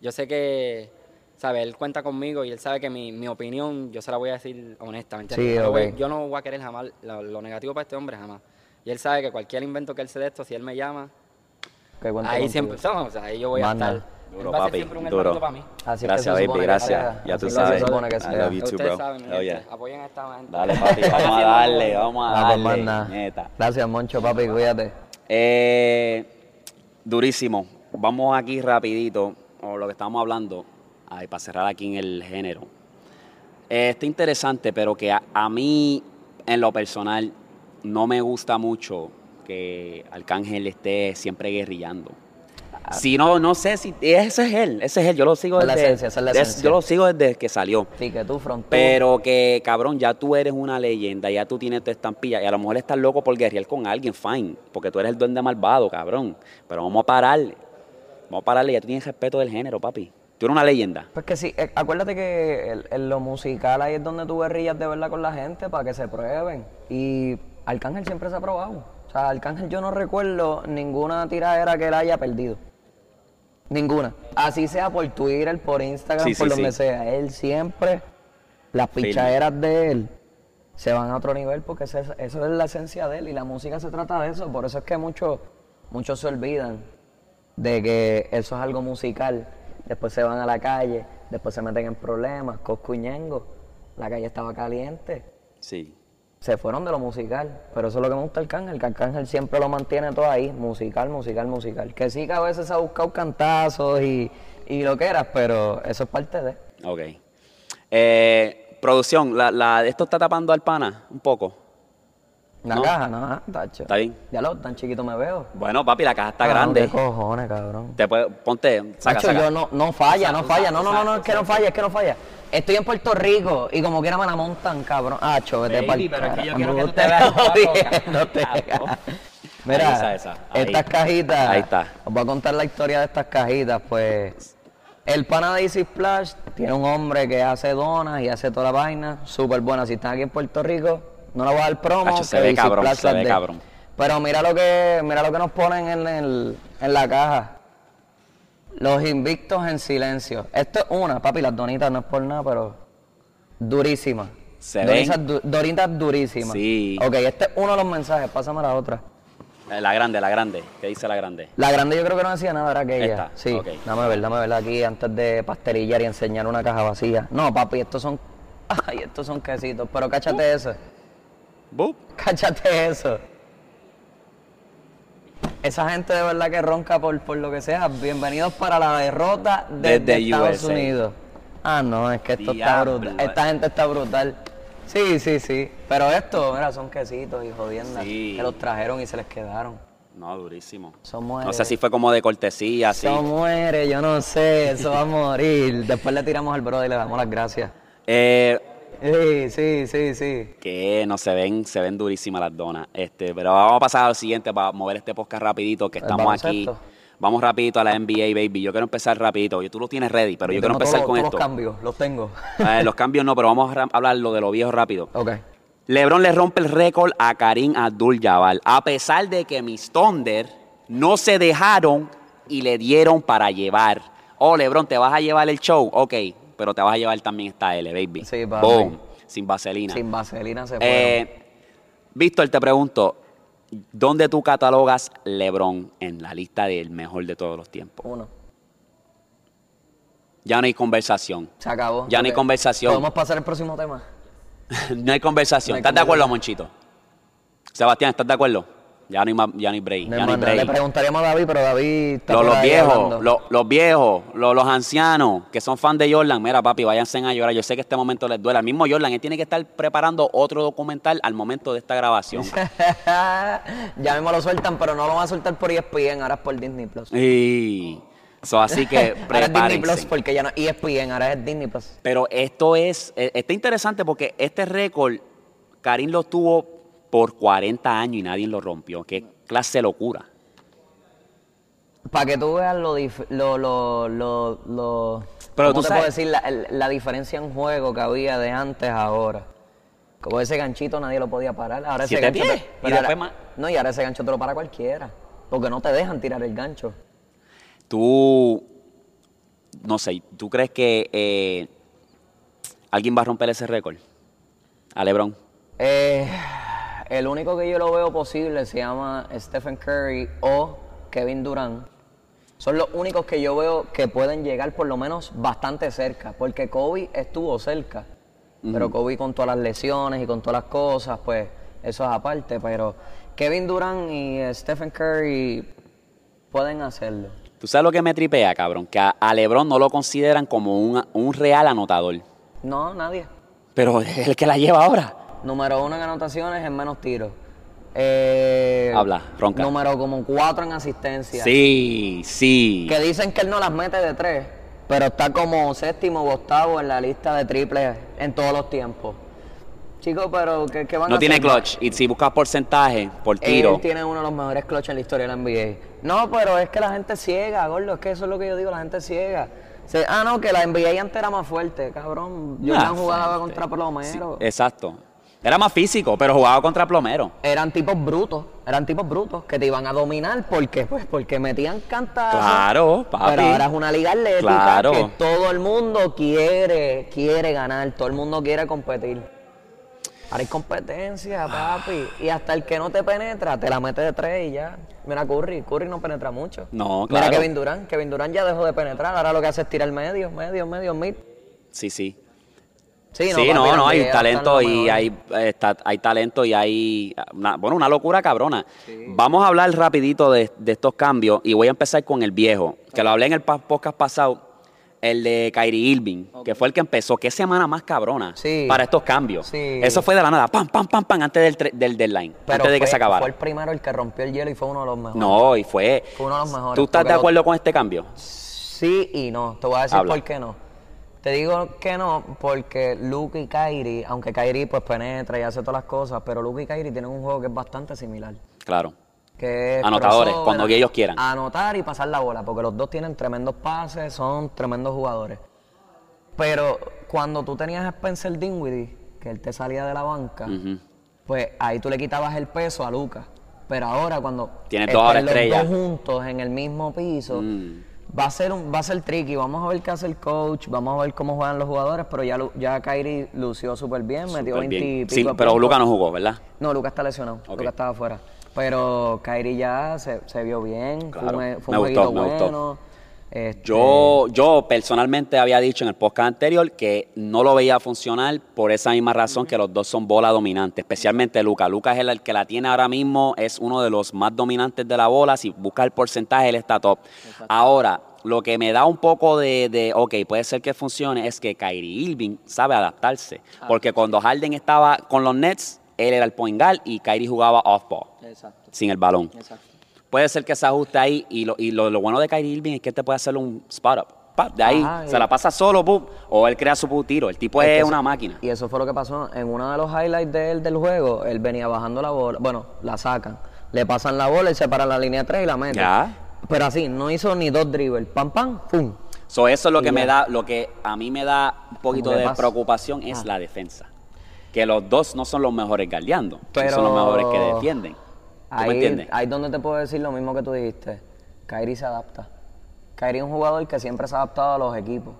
yo sé que, ¿sabes? Él cuenta conmigo y él sabe que mi, mi opinión, yo se la voy a decir honesta, ¿me entiendes? Sí, yo, no yo no voy a querer jamás lo, lo negativo para este hombre, jamás. Y él sabe que cualquier invento que él se dé esto, si él me llama, ahí contigo. siempre, no, [LAUGHS] o sea, ahí yo voy Manda. a estar. Duro, papi, siempre un duro. hermanito para mí. Así es Gracias, que se baby, que gracias. sea. Ya tú es que sabes. Que I love you too, Ustedes bro. saben, Oh, yeah. apoyen a esta gente. Dale, papi, vamos a darle, vamos a pues, darle. manda. nieta. Gracias, Moncho, papi, cuídate. Eh, durísimo. Vamos aquí rapidito, o lo que estamos hablando, ay, para cerrar aquí en el género. Eh, está interesante, pero que a, a mí, en lo personal, no me gusta mucho que Arcángel esté siempre guerrillando. Si no, no sé si ese es él, ese es él. Yo lo sigo Es la desde, esencia, esa es la des- esencia. yo lo sigo desde que salió. Sí, que tú, Pero que, cabrón, ya tú eres una leyenda, ya tú tienes tu estampilla y a lo mejor estás loco por guerrear con alguien, fine, porque tú eres el duende malvado, cabrón. Pero vamos a pararle. Vamos a pararle, ya tú tienes respeto del género, papi. Tú eres una leyenda. Pues que sí, eh, acuérdate que en lo musical ahí es donde tú guerrillas de verdad con la gente para que se prueben. Y Arcángel siempre se ha probado. O sea, Arcángel yo no recuerdo ninguna tiradera que él haya perdido. Ninguna. Así sea por Twitter, por Instagram, Sí, por sí, donde sí. sea. Él siempre, las pichaderas de él se van a otro nivel porque eso es la esencia de él y la música se trata de eso. Por eso es que muchos muchos se olvidan de que eso es algo musical. Después se van a la calle, después se meten en problemas, coscuñengo. La calle estaba caliente. Sí. Se fueron de lo musical, pero eso es lo que me gusta Arcángel, que Arcángel siempre lo mantiene todo ahí, musical, musical, musical. Que sí que a veces ha buscado cantazos y, y lo que era, pero eso es parte de. Ok. Eh, producción, la, la, ¿esto está tapando al pana un poco? La No. caja, no, ah, tacho. Está bien. Ya lo, tan chiquito me veo. Bueno, papi, la caja está Ah, grande. ¿Qué cojones, cabrón? Te puede- ponte, saca, Tacho, saca. yo no, no falla, no falla. No, no, no, no, es que no falla, es que no falla. Estoy en Puerto Rico y como quiera me la montan, cabrón. Ah, vete Baby, pa'l pero es que yo quiero que tú te te veas jodiéndote. Cabrón. Mira, esa, esa, estas cajitas. Ahí está. Os voy a contar la historia de estas cajitas, pues. El pana de Easy Splash tiene un hombre que hace donas y hace toda la vaina, súper buena. Si están aquí en Puerto Rico, no le voy a dar promo. Se ve cabrón, se ve cabrón. Pero mira lo que, mira lo que nos ponen en, el- en la caja. Los invictos en silencio. Esto es una, papi, las donitas no es por nada, pero durísima. Se donitas, ven. du- donitas durísimas. Sí. Ok, este es uno de los mensajes, pásame la otra. Eh, La grande, la grande. ¿Qué dice la grande? La grande yo creo que no decía nada, era aquella. Esta, Sí, ok. dame ver, dame ver aquí antes de pasterillar y enseñar una caja vacía. No, papi, estos son, [LAUGHS] ay, estos son quesitos, pero cáchate eso, Bup. [LAUGHS] cáchate eso. Esa gente de verdad que ronca por, por lo que sea. Bienvenidos para la derrota desde, Desde Estados USA. Unidos. Ah, no, es que esto Diablo. está brutal. Esta gente está brutal. Sí, sí, sí. Pero esto, mira, son quesitos y jodiendas. Sí. Que los trajeron y se les quedaron. No, durísimo. Eso muere. No sé si fue como de cortesía, sí. Eso muere, yo no sé, eso va a morir. Después le tiramos al brother y le damos las gracias. Eh, Sí, sí, sí, sí. que no se ven, se ven durísimas las donas. Este, pero vamos a pasar a lo siguiente para mover este podcast rapidito, que ¿El estamos aquí. Vamos rapidito a la NBA, baby. Yo quiero empezar rapidito. Tú lo tienes ready, pero yo quiero empezar todos- con todos esto. los cambios, los tengo. Eh, los cambios no, pero vamos a hablar lo de lo viejo rápido. ok. LeBron le rompe el récord a Karim Abdul-Jabbar, a pesar de que mis Thunder no se dejaron y le dieron para llevar. Oh, LeBron, ¿te vas a llevar el show? Ok, pero te vas a llevar también esta L, baby. Sí, papi. Boom, sin vaselina. Sin vaselina se fueron. Eh, Víctor, te pregunto, ¿dónde tú catalogas LeBron en la lista del mejor de todos los tiempos? Uno. Ya no hay conversación. Se acabó. Ya no hay conversación. ¿Podemos pasar al próximo tema? [LAUGHS] no hay conversación. No hay ¿Estás de acuerdo. Monchito? Sebastián, ¿estás de acuerdo? Ya no hay, ya no hay break. No, ya no hay hermano, le break. preguntaríamos a David, pero David está Los, los viejos, los, los viejos, los, los ancianos que son fan de Jordan, mira papi, váyanse a llorar. Yo sé que este momento les duele. Al mismo Jordan, él tiene que estar preparando otro documental al momento de esta grabación. [LAUGHS] ya mismo lo sueltan, pero no lo van a soltar por E ESPN, ahora es por Disney Plus. y so, así que [LAUGHS] ahora es Disney Plus prepárense. porque ya no E ESPN, ahora es Disney Plus. Pero esto es, eh, está interesante porque este récord, Karim lo tuvo por 40 años y nadie lo rompió. Qué clase de locura. Para que tú veas lo, lo, lo, lo, lo- Pero ¿cómo tú te puedo sabes- decir la, la diferencia en juego que había de antes a ahora? Como ese ganchito nadie lo podía parar. Ahora ese gancho te- y pero ahora- más. No, y ahora ese gancho te lo para cualquiera. Porque no te dejan tirar el gancho. Tú, no sé, ¿tú crees que eh, alguien va a romper ese récord? A LeBron. Eh, el único que yo lo veo posible se llama Stephen Curry o Kevin Durant. Son los únicos que yo veo que pueden llegar por lo menos bastante cerca, porque Kobe estuvo cerca. Pero Kobe con todas las lesiones y con todas las cosas, pues eso es aparte. Pero Kevin Durant y Stephen Curry pueden hacerlo. ¿Tú sabes lo que me tripea, cabrón? Que a, a LeBron no lo consideran como un, un real anotador. No, nadie. Pero es el que la lleva ahora. Número uno en anotaciones en menos tiros. Eh, Habla, ronca. Número como cuatro en asistencia. Sí, sí. Que dicen que él no las mete de tres, pero está como séptimo o octavo en la lista de triples en todos los tiempos. Chicos, pero ¿qué, qué van a No tiene clutch. Y si buscas porcentaje por tiro. Él tiene uno de los mejores clutch en la historia de la NBA. No, pero es que la gente ciega, gordo. Es que eso es lo que yo digo, la gente ciega. Se- ah, no, que la NBA antes era más fuerte, cabrón. Yo Ah, no jugaba fuerte. contra Plomero. Sí, exacto. Era más físico, pero jugaba contra plomero. eran tipos brutos, eran tipos brutos que te iban a dominar porque pues porque metían cantazos. Claro, papi. Pero ahora es una liga atlética Claro. que todo el mundo quiere quiere ganar, todo el mundo quiere competir. Ahora hay competencia, papi, y hasta el que no te penetra te la mete de tres y ya. Mira Curry, Curry no penetra mucho. No, claro. Mira Kevin Durant, Kevin Durant ya dejó de penetrar, ahora lo que hace es tirar medio, medio, medio, mid. Sí, sí. Sí, no, la no, hay talento y hay, está- hay talento y hay, una- bueno, una locura cabrona. Vamos a hablar rapidito de, de estos cambios y voy a empezar con el viejo, que lo hablé en el podcast pasado, el de Kyrie Irving, que fue el que empezó. Qué semana más cabrona Sí. para estos cambios. Sí. Eso fue de la nada, pam, pam, pam, pam, antes del, del deadline, Pero antes de que se acabara. Fue el primero el que rompió el hielo y fue uno de los mejores. No, y fue... Fue uno de los mejores, ¿Tú estás de acuerdo con este cambio? Sí y no. Te voy a decir Habla. por qué no. Te digo que no porque Luke y Kyrie, aunque Kyrie pues penetra y hace todas las cosas, pero Luke y Kyrie tienen un juego que es bastante similar. Claro. Que es Anotadores, crossover, cuando ellos quieran. Anotar y pasar la bola, porque los dos tienen tremendos pases, son tremendos jugadores. Pero cuando tú tenías a Spencer Dinwiddie, que él te salía de la banca, pues ahí tú le quitabas el peso a Lucas. Pero ahora cuando ahora los estrellas. dos juntos en el mismo piso, Mm. Va a ser un, va a ser tricky. Vamos a ver qué hace el coach, vamos a ver cómo juegan los jugadores, pero ya ya Kyrie lució súper bien, metió Súper 20 y bien. pico Sí, pero puntos. Luca no jugó, ¿verdad? No, Lucas está lesionado. Lucas estaba afuera. Pero Kyrie ya se, se vio bien. Claro. Fue un, fue Me un gustó, me gustó. Este, Yo, yo personalmente había dicho en el podcast anterior que no lo veía funcionar por esa misma razón que los dos son bola dominante, especialmente Luca. Luca es el, el que la tiene ahora mismo, es uno de los más dominantes de la bola. Si busca el porcentaje, él está top. Ahora, lo que me da un poco de, de, ok, puede ser que funcione, es que Kyrie Irving sabe adaptarse. Porque cuando Harden estaba con los Nets, él era el point guard y Kyrie jugaba off-ball, sin el balón. exacto. Puede ser que se ajuste ahí y lo, y lo, lo bueno de Kyrie Irving es que te puede hacer un spot up. Pap, de ahí, Ajá, se la pasa solo, pum, o él crea su tiro. El tipo Es es, que una eso- máquina. Y eso fue lo que pasó. En uno de los highlights de él del juego, él venía bajando la bola. Bueno, la sacan. Le pasan la bola y se para la línea 3 y la mete. Ya. Pero así, no hizo ni dos dribbles. Pam, pam, pum. So, eso es lo Y que me da, lo que a mí me da un poquito de pasa. preocupación es Ah. la defensa. Que los dos no son los mejores guardiando, no Pero son los mejores que defienden. ¿Tú me Ahí, ahí donde te puedo decir lo mismo que tú dijiste. Kyrie se adapta. Kyrie es un jugador que siempre se ha adaptado a los equipos.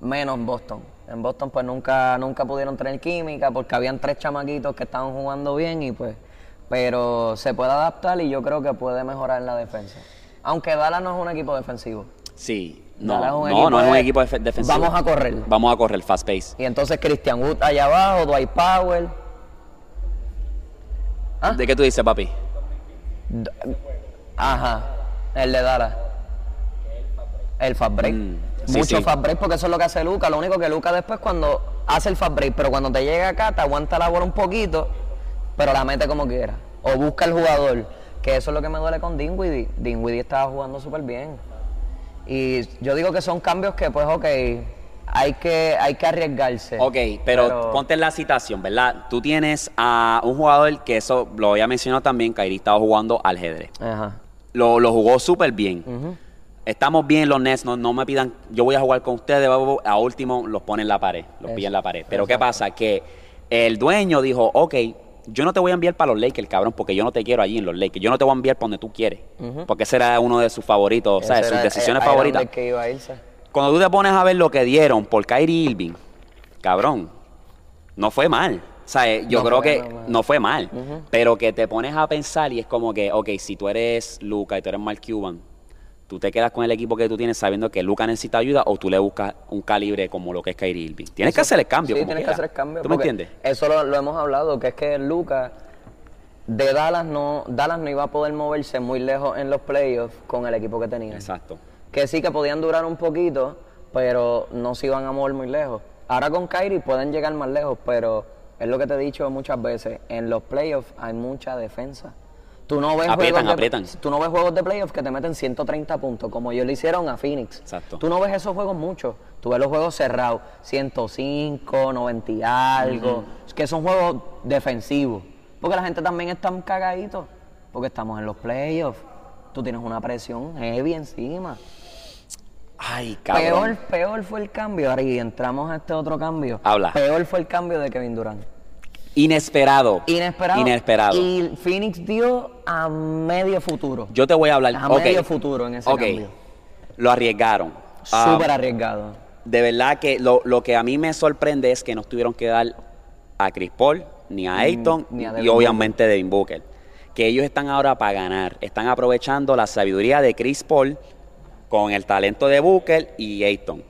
Menos Boston. En Boston pues nunca, nunca pudieron tener química porque habían tres chamaquitos que estaban jugando bien y pues... Pero se puede adaptar y yo creo que puede mejorar en la defensa. Aunque Dallas no es un equipo defensivo. Sí. No, no, equipo no es un equipo defe- defensivo. Vamos a correr. Vamos a correr, fast pace. Y entonces Christian Wood allá abajo, Dwight Powell. ¿Ah? ¿De qué tú dices, papi? Ajá, el de Dallas. El fast break. Mm, sí, Mucho sí. fast break porque eso es lo que hace Luca. Lo único que Luca después cuando hace el fast break, pero cuando te llega acá te aguanta la bola un poquito, pero la mete como quiera. O busca el jugador. Que eso es lo que me duele con Dinwiddie. Dinwiddie estaba jugando súper bien. Y yo digo que son cambios que pues ok, hay que, hay que arriesgarse. Ok, pero, ponte en la situación, ¿verdad? Tú tienes a un jugador que eso lo había mencionado también, Kairi estaba jugando al ajedrez. Ajá. Lo, lo jugó súper bien. Estamos bien los Nets, no, no me pidan, yo voy a jugar con ustedes, a último los pone en la pared, los Eso, pilla en la pared. Pero ¿qué pasa? Que el dueño dijo, ok, yo no te voy a enviar para los Lakers, cabrón, porque yo no te quiero allí en los Lakers. Yo no te voy a enviar para donde tú quieres. Porque ese era uno de sus favoritos, o sea, Ese sus decisiones era favoritas. que iba a irse. Cuando tú te pones a ver lo que dieron por Kyrie Irving, cabrón, no fue mal. O sea, eh, yo No creo que mal. no fue mal. Pero que te pones a pensar y es como que, ok, si tú eres Luca y tú eres Mark Cuban, tú te quedas con el equipo que tú tienes sabiendo que Luca necesita ayuda o tú le buscas un calibre como lo que es Kyrie Irving. Tienes que hacer el cambio. Sí, como tienes que hacer el cambio. ¿Tú me entiendes? Eso lo, lo hemos hablado, que es que Lucas de Dallas no, Dallas no iba a poder moverse muy lejos en los playoffs con el equipo que tenía. Exacto. Que sí que podían durar un poquito, pero no se iban a mover muy lejos. Ahora con Kyrie pueden llegar más lejos, pero es lo que te he dicho muchas veces, en los playoffs hay mucha defensa. Tú no ves Aprietan, juegos de, aprietan. Tú no ves juegos de playoffs que te meten 130 puntos, como ellos le hicieron a Phoenix. Exacto. Tú no ves esos juegos mucho. Tú ves los juegos cerrados, 105, 90 y algo. Es que son juegos defensivos. Porque la gente también está cagadito. Porque estamos en los playoffs. Tú tienes una presión heavy encima. Ay, Peor, cabrón. peor fue el cambio, ahora y entramos a este otro cambio. Habla. Peor fue el cambio de Kevin Durant. Inesperado. Inesperado. Inesperado. Y Phoenix dio a medio futuro. Yo te voy a hablar. A medio futuro en ese cambio. Lo arriesgaron. Ah, Súper arriesgado. de verdad que lo, lo que a mí me sorprende es que no tuvieron que dar a Chris Paul, ni a Ayton, Mm, ni a y obviamente Devin Booker. Que ellos están ahora para ganar. Están aprovechando la sabiduría de Chris Paul con el talento de Booker y Ayton.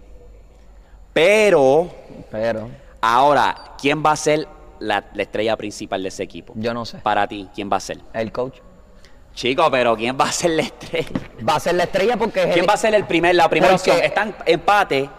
Pero Pero ahora, ¿quién va a ser la, la estrella principal de ese equipo? yo no sé. Para ti, ¿quién va a ser? El coach. Chico, pero ¿quién va a ser la estrella? Va a ser la estrella porque es ¿Quién va a ser el primer, la primera Porque- opción? Están empate.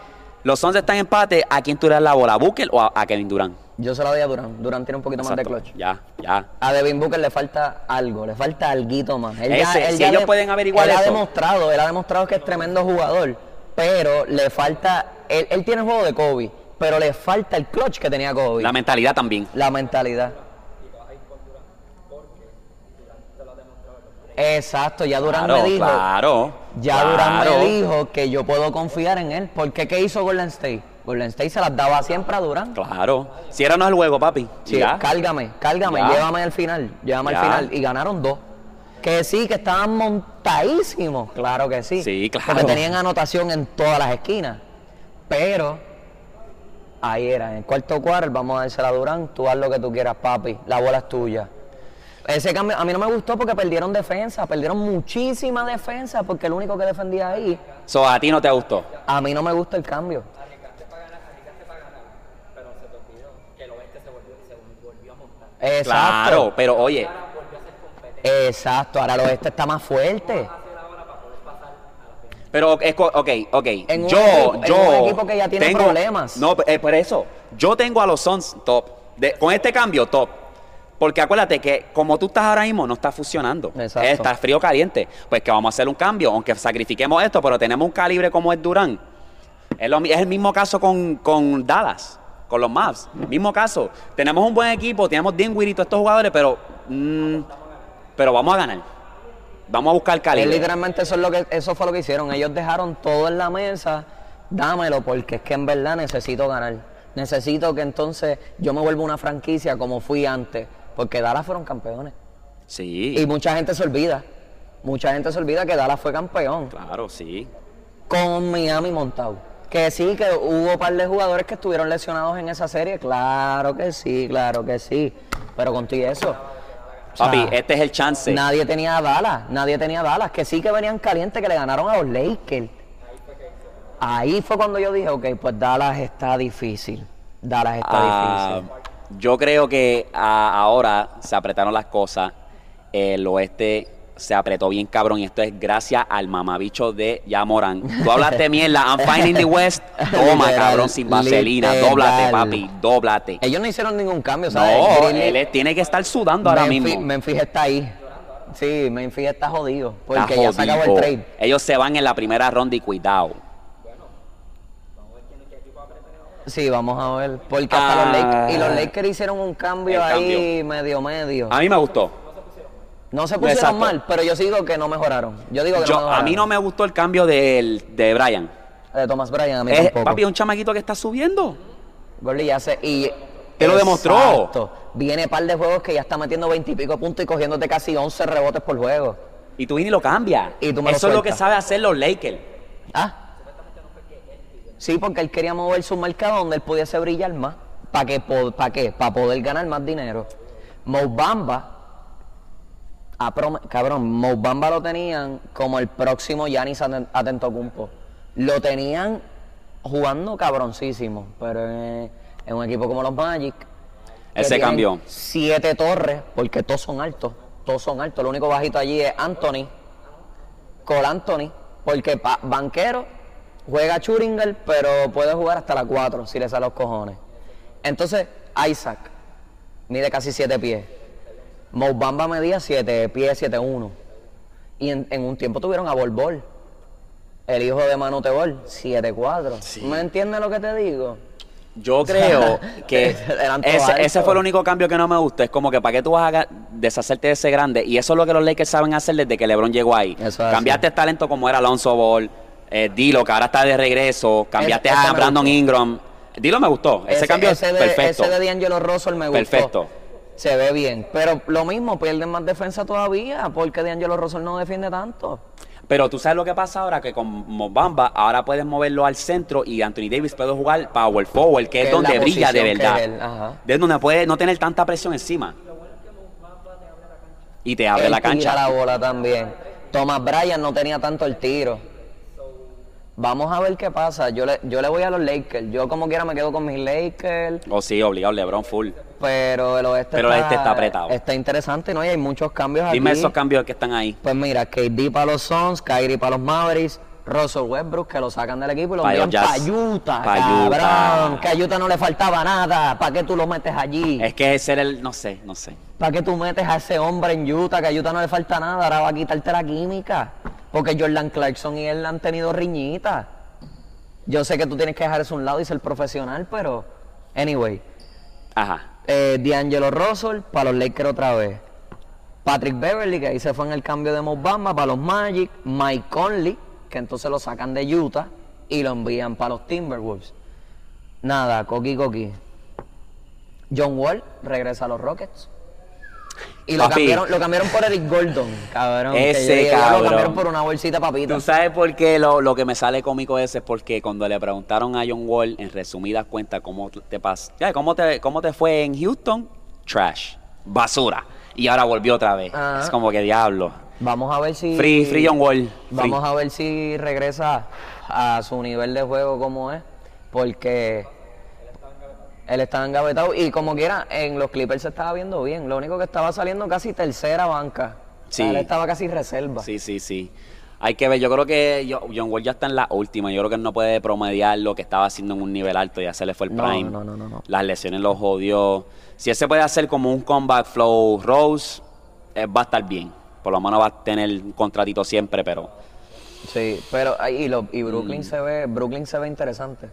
Los Suns están en empate. ¿A quién tú le das la bola? ¿A Booker o a, a Kevin Durant? Yo se la doy a Durant. Durant tiene un poquito más de clutch. Ya, ya. A Devin Booker le falta algo, le falta alguito más. Él Ese, si ellos pueden averiguar él ha demostrado, él ha demostrado que es tremendo jugador, pero le falta, él, él tiene el juego de Kobe, pero le falta el clutch que tenía Kobe. La mentalidad también. La mentalidad. Exacto, ya claro, me dijo, claro. ya claro. Durant me dijo que yo puedo confiar en él. porque qué hizo Golden State? Golden State se las daba siempre a Durant. Claro. Ciérranos el juego, papi. Sí, Ya. cálgame, cálgame, Ya. llévame al final, llévame Ya. al final. Y ganaron dos. Que sí, que estaban montadísimos, claro que sí. Sí, claro. Porque tenían anotación en todas las esquinas. Pero ahí era, en el cuarto cuarto, vamos a dársela a Durán, tú haz lo que tú quieras, papi, la bola es tuya. Ese cambio a mí no me gustó porque perdieron defensa, perdieron muchísima defensa porque el único que defendía ahí, So, a ti no te gustó. a mí no me gusta el cambio. Exacto. Claro, pero oye, Exacto, ahora el oeste está más fuerte. pero es ok, ok. En un yo, equipo- en yo un equipo que ya tiene tengo- problemas. No, eh, por eso. Yo tengo a los Suns top. De- con este cambio, top. Porque acuérdate que como tú estás ahora mismo, no está funcionando. Exacto. Está frío caliente. Pues que vamos a hacer un cambio, aunque sacrifiquemos esto, pero tenemos un calibre como es Durán. Es, lo es el mismo caso con, con Dallas, con los Mavs. Mismo caso. Tenemos un buen equipo, tenemos Dinwiddie y todos estos jugadores, pero, mm, pero vamos a ganar. Vamos a buscar calibre. literalmente eso, es lo que, eso fue lo que hicieron. Ellos dejaron todo en la mesa, dámelo, porque es que en verdad necesito ganar. Necesito que entonces yo me vuelva una franquicia como fui antes, porque Dallas fueron campeones. Sí, Y mucha gente se olvida. Mucha gente se olvida que Dallas fue campeón claro, sí. con Miami montado. Que sí, que hubo un par de jugadores que estuvieron lesionados en esa serie. Claro que sí, claro que sí. Pero con todo y eso. o sea, Papi, este es el chance. Nadie tenía a Dallas, nadie tenía a Dallas, que sí que venían calientes, que le ganaron a los Lakers. Ahí fue cuando yo dije, ok, pues Dallas está difícil. Dallas está Ah, difícil. yo creo que ah, ahora se apretaron las cosas. El oeste se apretó bien cabrón y esto es gracias al mamabicho de Yamoran. Tú hablaste mierda, I'm finding the West. [LAUGHS] Toma, Literal, cabrón, sin vaselina. literal. Dóblate, papi, dóblate. Ellos no hicieron ningún cambio, ¿sabes? No, él es- tiene que estar sudando ahora mismo. Memphis está ahí. Sí, Memphis está jodido. Está Porque ya se acabó el trade. Ellos se van en la primera ronda y cuidado. Sí, vamos a ver. Porque hasta los Ah. Lakers. Y los Lakers hicieron un cambio El ahí medio medio. A mí me gustó. No se pusieron Exacto. mal, pero yo digo que no mejoraron. Yo digo que Yo- no a mejoraron. mí no me gustó el cambio del- de Brian. De Thomas Bryan, a mí Es, tampoco. papi, es un chamaquito que está subiendo. Gordy ya sé, y... Te lo demostró. Exacto. Viene par de juegos que ya está metiendo 20 y pico puntos y cogiéndote casi 11 rebotes por juego. Y tú vienes y lo cambias. Y tú me lo Eso es lo que sabe hacer los Lakers. Ah. Sí, porque él quería mover su mercado donde él pudiese brillar más. ¿Para qué? ¿Para qué? Para poder ganar más dinero. Mo Bamba, a prom- cabrón, Mo Bamba lo tenían como el próximo Giannis Aten- Antetokounmpo. Lo tenían jugando cabroncísimo, pero en, en un equipo como los Magic. que Él se tienen cambió. Siete torres, porque todos son altos. Todos son altos. Lo único bajito allí es Anthony. Cole Anthony, porque pa- banquero juega Churinger, pero puede jugar hasta la 4 si le sale los cojones. Entonces, Isaac, mide casi 7 pies. Mo Bamba medía 7 pies, 7'1". Y en, en un tiempo tuvieron a Bol Bol, el hijo de Manute Bol, 7'4". ¿Me entiendes lo que te digo? Yo creo [LAUGHS] que ese, fue el único cambio que no me gusta. Es como que para qué tú vas a deshacerte de ese grande. Y eso es lo que los Lakers saben hacer desde que LeBron llegó ahí. Es. Cambiaste el talento como era Alonso Ball, eh, Dilo, que ahora está de regreso. Cambiaste a Brandon. Ingram. Dilo me gustó. Ese, cambio ese es de, perfecto. Ese de D'Angelo Russell me gustó. Perfecto. Se ve bien. Pero lo mismo, pierden más defensa todavía, porque D'Angelo Russell no defiende tanto. Pero tú sabes lo que pasa ahora, que con Mobamba ahora puedes moverlo al centro y Anthony Davis puede jugar power forward, que, Que es donde la brilla de verdad. De donde puede no tener tanta presión encima. Y te abre Él la tira cancha. la bola también. Thomas Bryan no tenía tanto el tiro. Vamos a ver qué pasa. Yo le, yo le voy a los Lakers. Yo como quiera me quedo con mis Lakers. O Oh, sí, obligado, LeBron full. Pero el oeste, Pero el oeste está apretado. Está interesante, ¿no? Y hay muchos cambios Dime aquí. esos cambios que están ahí. Pues mira, KD para los Suns, Kyrie para los Mavericks, Russell Westbrook que lo sacan del equipo y lo Pa' envían para Utah, Pa' cabrón. Utah. Que a Utah no le faltaba nada. ¿Para qué tú lo metes allí? Es que ese era el, no sé, no sé. ¿Para qué tú metes a ese hombre en Utah? Que a Utah no le falta nada. Ahora va a quitarte la química. Porque Jordan Clarkson y él han tenido riñitas. Yo sé que tú tienes que dejar eso a un lado y ser profesional, pero... Anyway. Ajá. Eh, D'Angelo Russell para los Lakers otra vez. Patrick Beverly, que ahí se fue en el cambio de Mobamba para los Magic. Mike Conley, que entonces lo sacan de Utah y lo envían para los Timberwolves. Nada, Coqui Coqui. John Wall regresa a los Rockets. Y lo Papi. cambiaron, lo cambiaron por Eric Gordon, cabrón. que Ese yo dije, "Ya cabrón". Lo cambiaron por una bolsita papita. Tú sabes por qué lo, lo que me sale cómico ese es porque cuando le preguntaron a John Wall, en resumidas cuentas, cómo te pas ya, cómo te, cómo te fue en Houston, trash, basura. Y ahora volvió otra vez. Ajá. Es como que diablo. Vamos a ver si. Free, free John Wall. free. Vamos a ver si regresa a su nivel de juego como es, porque él estaba engavetado y como quiera, en los Clippers se estaba viendo bien. Lo único que estaba saliendo casi tercera banca. O sea, Sí. él estaba casi reserva. Sí, sí, sí. Hay que ver, yo creo que John Wall ya está en la última. Yo creo que él no puede promediar lo que estaba haciendo en un nivel alto. Ya se le fue el prime. no, no, no, no. Las lesiones lo jodió. Si él se puede hacer como un comeback flow Rose, eh, va a estar bien. Por lo menos va a tener un contratito siempre, pero Sí, pero y, lo- y Mm. Brooklyn se ve, Brooklyn se ve interesante.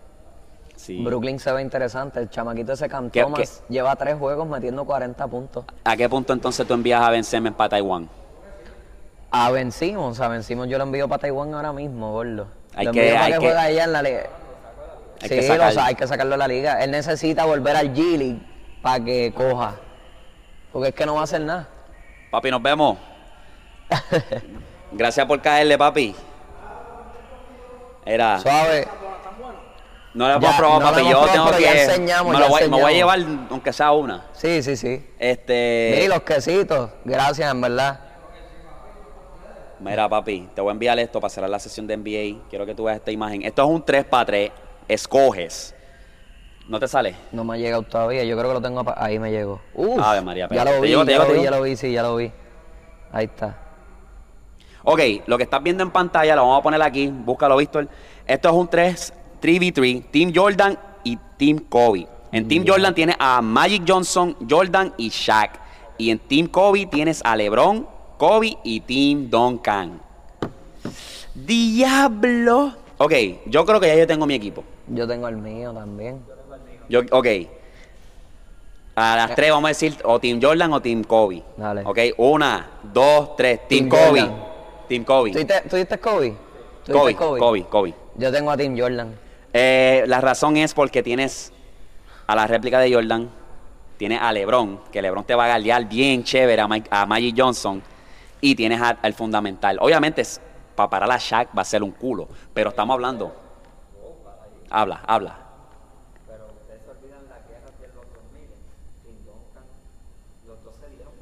Sí. Brooklyn se ve interesante. El chamaquito ese Cam ¿Qué- Thomas lleva tres juegos metiendo 40 puntos. ¿A qué punto entonces tú envías a Ben Simmons para Taiwán? A Ben Simmons, a Ben Simmons yo lo envío para Taiwán ahora mismo, gordo. Hay lo que- envío para hay que, que- juegue allá en la liga. Hay sí, que lo sacarlo. sa- hay que sacarlo de la liga. Él necesita volver al G League para que coja. Porque es que no va a hacer nada. Papi, nos vemos. [LAUGHS] Gracias por caerle, papi. Era. Suave. No lo hemos probado, no papi. Yo probado, tengo que. enseñamos, me, lo voy, me voy a llevar, aunque sea una. Sí, sí, sí. Este. Y los quesitos. Gracias, en verdad. Mira, papi, te voy a enviar esto para cerrar la sesión de NBA. Quiero que tú veas esta imagen. Esto es un 3 para 3. Escoges. ¿No te sale? No me ha llegado todavía. Yo creo que lo tengo. Ahí me llegó. Uf, Ave María, ya lo ¿Te vi, ya lo vi, ya lo vi, sí, ya lo vi. Ahí está. Ok, lo que estás viendo en pantalla lo vamos a poner aquí. Búscalo, Víctor. Esto es un 3, 3v3. Team Jordan y Team Kobe. En Team Jordan tienes a Magic Johnson, Jordan y Shaq. Y en Team Kobe tienes a LeBron, Kobe y Team Duncan. ¡Diablo! Ok, yo creo que ya yo tengo mi equipo. Yo tengo el mío también. Yo, ok. A las tres vamos a decir o Team Jordan o Team Kobe. Dale. Ok, una, dos, tres. Team, Team Kobe. Jordan. Team Kobe. ¿Tú Kobe? ¿Tú Kobe, diste Kobe, Kobe. Yo tengo a Team Jordan. Eh, la razón es porque tienes a la réplica de Jordan, tienes a LeBron, que LeBron te va a galear bien chévere a, Mike- a Magic Johnson, y tienes al fundamental. Obviamente, para parar a Shaq va a ser un culo, pero estamos hablando. Habla, habla.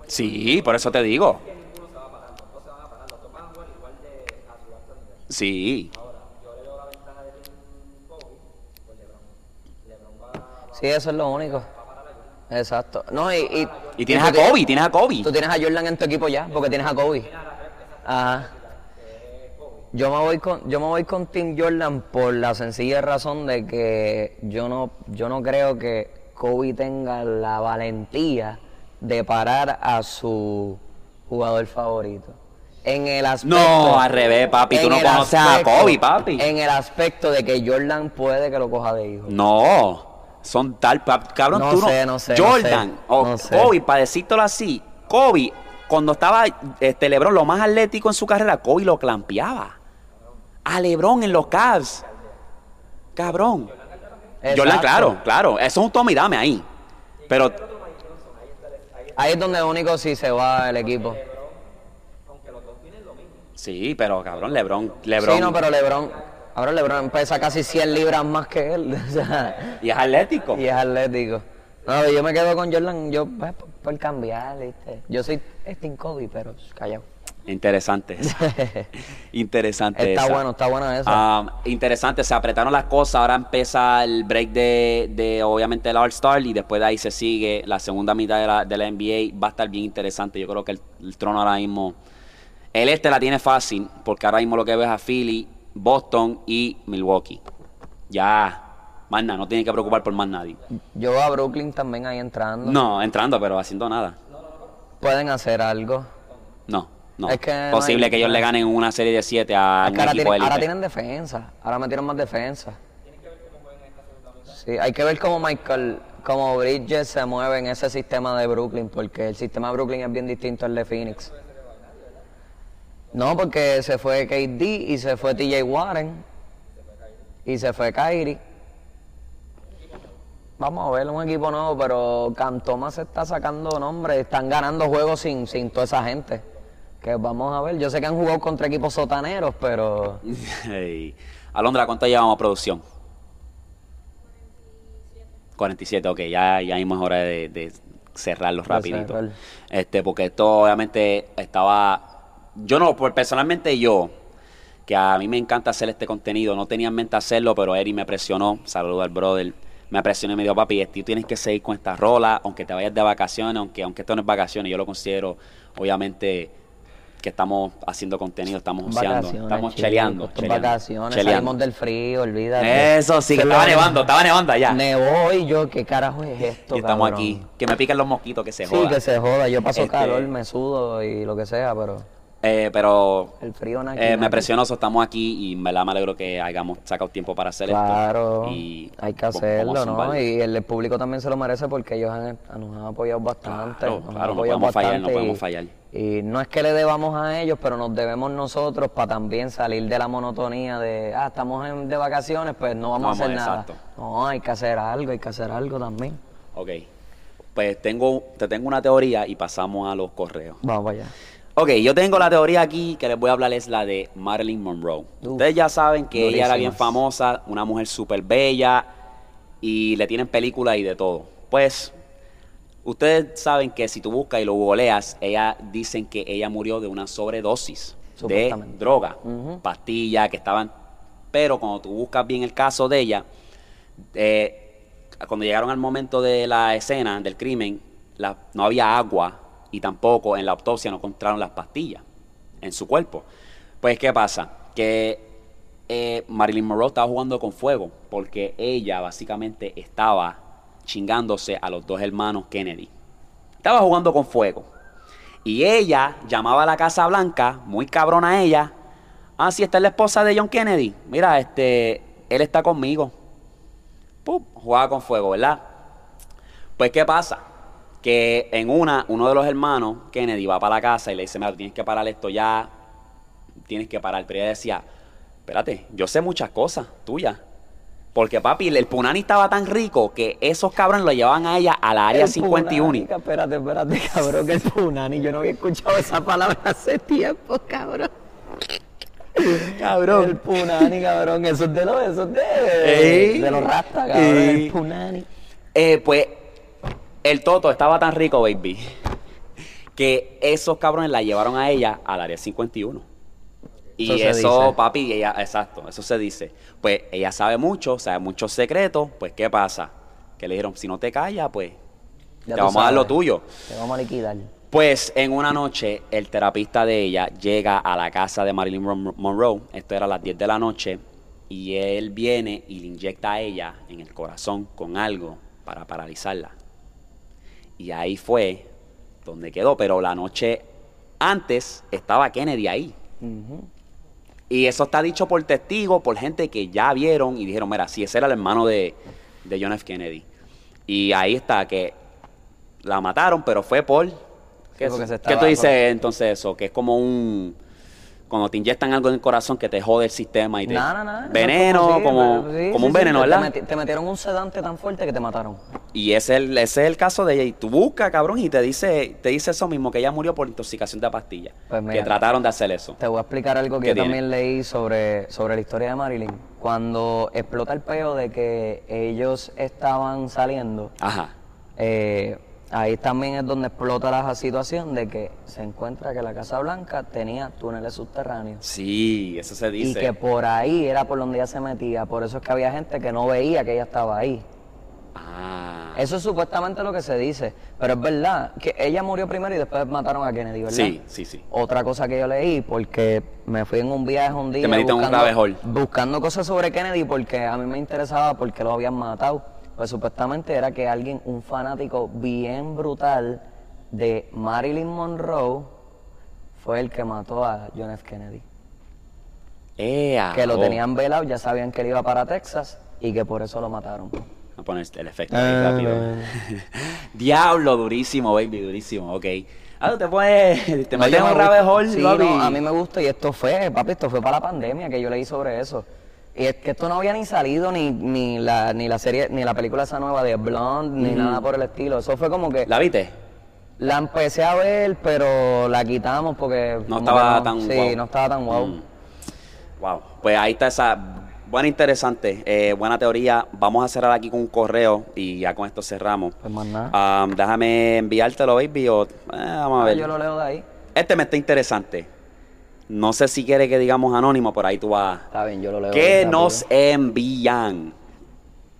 Sí, por eso te digo. Sí. Sí, eso es lo único. Exacto. No, y, y, Y tienes a Kobe, tienes a Kobe. Tú tienes a Jordan en tu equipo ya, porque tienes a Kobe. Ajá. Yo me voy con, yo me voy con Team Jordan por la sencilla razón de que yo no, yo no creo que Kobe tenga la valentía de parar a su jugador favorito. En el aspecto. No, al revés, papi. Tú no conoces a Kobe, papi. En el aspecto de que Jordan puede que lo coja de hijo. No, son tal, cabrón, No tú no. sé, no sé, Jordan o sé. Kobe, para decírtelo así, Kobe, cuando estaba este LeBron lo más atlético en su carrera, Kobe lo clampeaba. A LeBron en los Cavs. Cabrón. Jordan, claro, claro. Eso es un tome y dame ahí. Pero Ahí es donde único sí se va el equipo. sí, pero cabrón, LeBron, LeBron Sí, no, pero LeBron. Ahora LeBron pesa casi 100 libras más que él. [LAUGHS] o sea, y es atlético. y es atlético. No, yo me quedo con Jordan, yo pues, por, por cambiar, ¿viste? Yo soy Steve Kobe, pero callado. Interesante. esa. [LAUGHS] Interesante. Está esa. bueno, está bueno eso. Ah, interesante, se apretaron las cosas. Ahora empieza el break de, de obviamente el All-Star y después de ahí se sigue la segunda mitad de la, de la NBA. Va a estar bien interesante. Yo creo que el, el trono ahora mismo. El este la tiene fácil porque ahora mismo lo que ves a Philly, Boston y Milwaukee. Ya, más nada, no tiene que preocupar por más nadie. Yo veo a Brooklyn también ahí entrando. No, entrando, pero haciendo nada. Pueden hacer algo. No, no. Es que no Posible hay- que ellos le ganen una serie de siete a Es un que ahora, equipo tienen, ahora élite. tienen defensa. Ahora metieron más defensa. Sí, hay que ver cómo Michael, cómo Bridges se mueve en ese sistema de Brooklyn, porque el sistema de Brooklyn es bien distinto al de Phoenix. No, porque se fue KD y se fue TJ Warren y se fue Kyrie. Vamos a ver un equipo nuevo, pero Cantoma se está sacando nombre, están ganando juegos sin, sin toda esa gente. Que vamos a ver, yo sé que han jugado contra equipos sotaneros, pero [LAUGHS] Hey. Alondra, ¿cuánto llevamos a producción? 47, ok, ya, ya mismo es hora de, de cerrarlo rapidito. cerrar. Este, porque esto obviamente estaba, yo no, por personalmente yo, que a mí me encanta hacer este contenido, no tenía en mente hacerlo, pero Eri me presionó, saludo al brother, me presionó y me dijo, papi, tú tienes que seguir con esta rola, aunque te vayas de vacaciones, aunque, aunque esto no es vacaciones, yo lo considero, obviamente, que estamos haciendo contenido, estamos oceando, estamos cheleando. vacaciones, cheleando. salimos del frío, olvídate. Eso sí, que estaba nevando, estaba nevando allá. Nevó y yo, ¿qué carajo es esto? y estamos cabrón? aquí. Que me piquen los mosquitos, que se Sí, joda. que se joda. Yo paso Este, calor, me sudo y lo que sea, pero Eh, pero el frío no eh, me presionó, so estamos aquí y en verdad me alegro que hayamos sacado tiempo para hacer Claro, esto. Y hay que hacerlo, ¿no? Y el público también se lo merece porque ellos han, nos han apoyado bastante. Claro, nos han claro, no podemos fallar, no podemos fallar. Y no es que le debamos a ellos, pero nos debemos nosotros para también salir de la monotonía de, ah, estamos en- de vacaciones, pues no vamos, Vamos, a hacer nada. No, hay que hacer algo, hay que hacer algo también. Ok. Pues tengo, te tengo una teoría y pasamos a los correos. Vamos allá. Ok, yo tengo la teoría aquí que les voy a hablar es la de Marilyn Monroe. Uf, Ustedes ya saben que ella era bien famosa, una mujer súper bella y le tienen películas y de todo. Pues ustedes saben que si tú buscas y lo googleas, ella dicen que ella murió de una sobredosis de droga, pastillas que estaban... Pero cuando tú buscas bien el caso de ella, eh, cuando llegaron al momento de la escena del crimen, la- no había agua y tampoco en la autopsia no encontraron las pastillas en su cuerpo. Pues, ¿qué pasa? Que eh, Marilyn Monroe estaba jugando con fuego porque ella básicamente estaba chingándose a los dos hermanos Kennedy. Estaba jugando con fuego. Y ella llamaba a la Casa Blanca, muy cabrona ella. Ah, sí, esta es la esposa de John Kennedy. Mira, este, él está conmigo. Pum, jugaba con fuego, ¿verdad? Pues, ¿qué pasa? Que en una, uno de los hermanos, Kennedy, va para la casa y le dice, mira, tienes que parar esto ya, tienes que parar. Pero ella decía, espérate, yo sé muchas cosas tuyas. Porque, papi, el punani estaba tan rico que esos cabrones lo llevaban a ella a la área El 51. punani, Espérate, espérate, cabrón, que el punani. Yo no había escuchado esa palabra hace tiempo, cabrón. Cabrón. El punani, cabrón. Eso es de los, eso es de, de los rastas, cabrón. Ey. El punani. Eh, pues el Toto estaba tan rico, baby, que esos cabrones la llevaron a ella al área 51. Y Eso eso, dice. papi, ella, exacto, eso se dice. Pues ella sabe mucho, sabe muchos secretos, pues ¿qué pasa? Que le dijeron, si no te callas, pues Ya te vamos a dar lo tuyo. Te vamos a liquidar. Pues en una noche el terapista de ella llega a la casa de Marilyn Mon- Monroe, esto era a las 10 de la noche, y él viene y le inyecta a ella en el corazón con algo para paralizarla. Y ahí fue donde quedó, pero la noche antes estaba Kennedy ahí. Y eso está dicho por testigos, por gente que ya vieron y dijeron, mira, sí, ese era el hermano de, de John F. Kennedy. Y ahí está, que la mataron, pero fue por... ¿Qué, porque se ¿qué estaba- tú dices entonces eso? Que es como un... Cuando te inyectan algo en el corazón que te jode el sistema y te... Nada, nada. eso es Veneno, sí, como, pero- sí, como sí, un veneno, ¿verdad? Te, meti- te metieron un sedante tan fuerte que te mataron. Y ese es, el, ese es el caso de ella. Y tú buscas, cabrón, y te dice, te dice eso mismo, que ella murió por intoxicación de pastillas. Pues que trataron de hacer eso. Te voy a explicar algo que ¿Qué yo tiene? también leí sobre, sobre la historia de Marilyn. Cuando explota el peo de que ellos estaban saliendo, Ajá. eh, ahí también es donde explota la situación de que se encuentra que la Casa Blanca tenía túneles subterráneos. Sí, eso se Y dice. que por ahí era por donde ella se metía. Por eso es que había gente que no veía que ella estaba ahí. Ah. Eso es supuestamente lo que se dice. Pero es verdad que ella murió primero y después mataron a Kennedy, ¿verdad? Sí, sí, sí. Otra cosa que yo leí, porque me fui en un viaje un día. un rabbit hole. buscando cosas sobre Kennedy porque a mí me interesaba porque lo habían matado. Pues supuestamente era que alguien, un fanático bien brutal de Marilyn Monroe, fue el que mató a John F. Kennedy. Ea, Que lo oh. tenían velado, ya sabían que él iba para Texas y que por eso lo mataron. A poner el efecto ahí rápido. [LAUGHS] Diablo, durísimo, baby, durísimo. Ok. Ah, te puedes. Te No, metes un rabbit hole, sí, no, a mí me gusta y esto fue, papi, esto fue para la pandemia que yo leí sobre eso. Y es que esto no había ni salido ni, ni la ni la serie ni la película esa nueva de Blonde ni nada por el estilo. Eso fue como que ¿La viste? la empecé a ver, pero la quitamos porque No estaba que tan sí, guau. no estaba tan guau. Mm. Wow. Pues ahí está esa buena interesante, eh, buena teoría. Vamos a cerrar aquí con un correo y ya con esto cerramos. Pues más nada. Ah, déjame enviártelo, baby, o eh, vamos a Ah, ver. yo lo leo de ahí. Este me está interesante. No sé si quiere que digamos anónimo, por ahí tú vas. Está bien, yo lo leo. ¿Qué nos envían?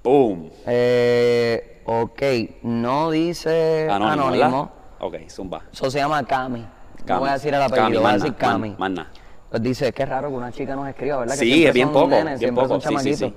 Boom. Eh, ok, no dice Anónimo. anónimo. Ok, zumba. Eso se llama Cami. No Cami. voy a decir el apellido, voy a Cami, decir manna, Cami. man- manna. Pues dice, qué raro que una chica nos escriba, ¿verdad? Que Sí, es bien poco, nenes, bien poco, sí, sí, sí.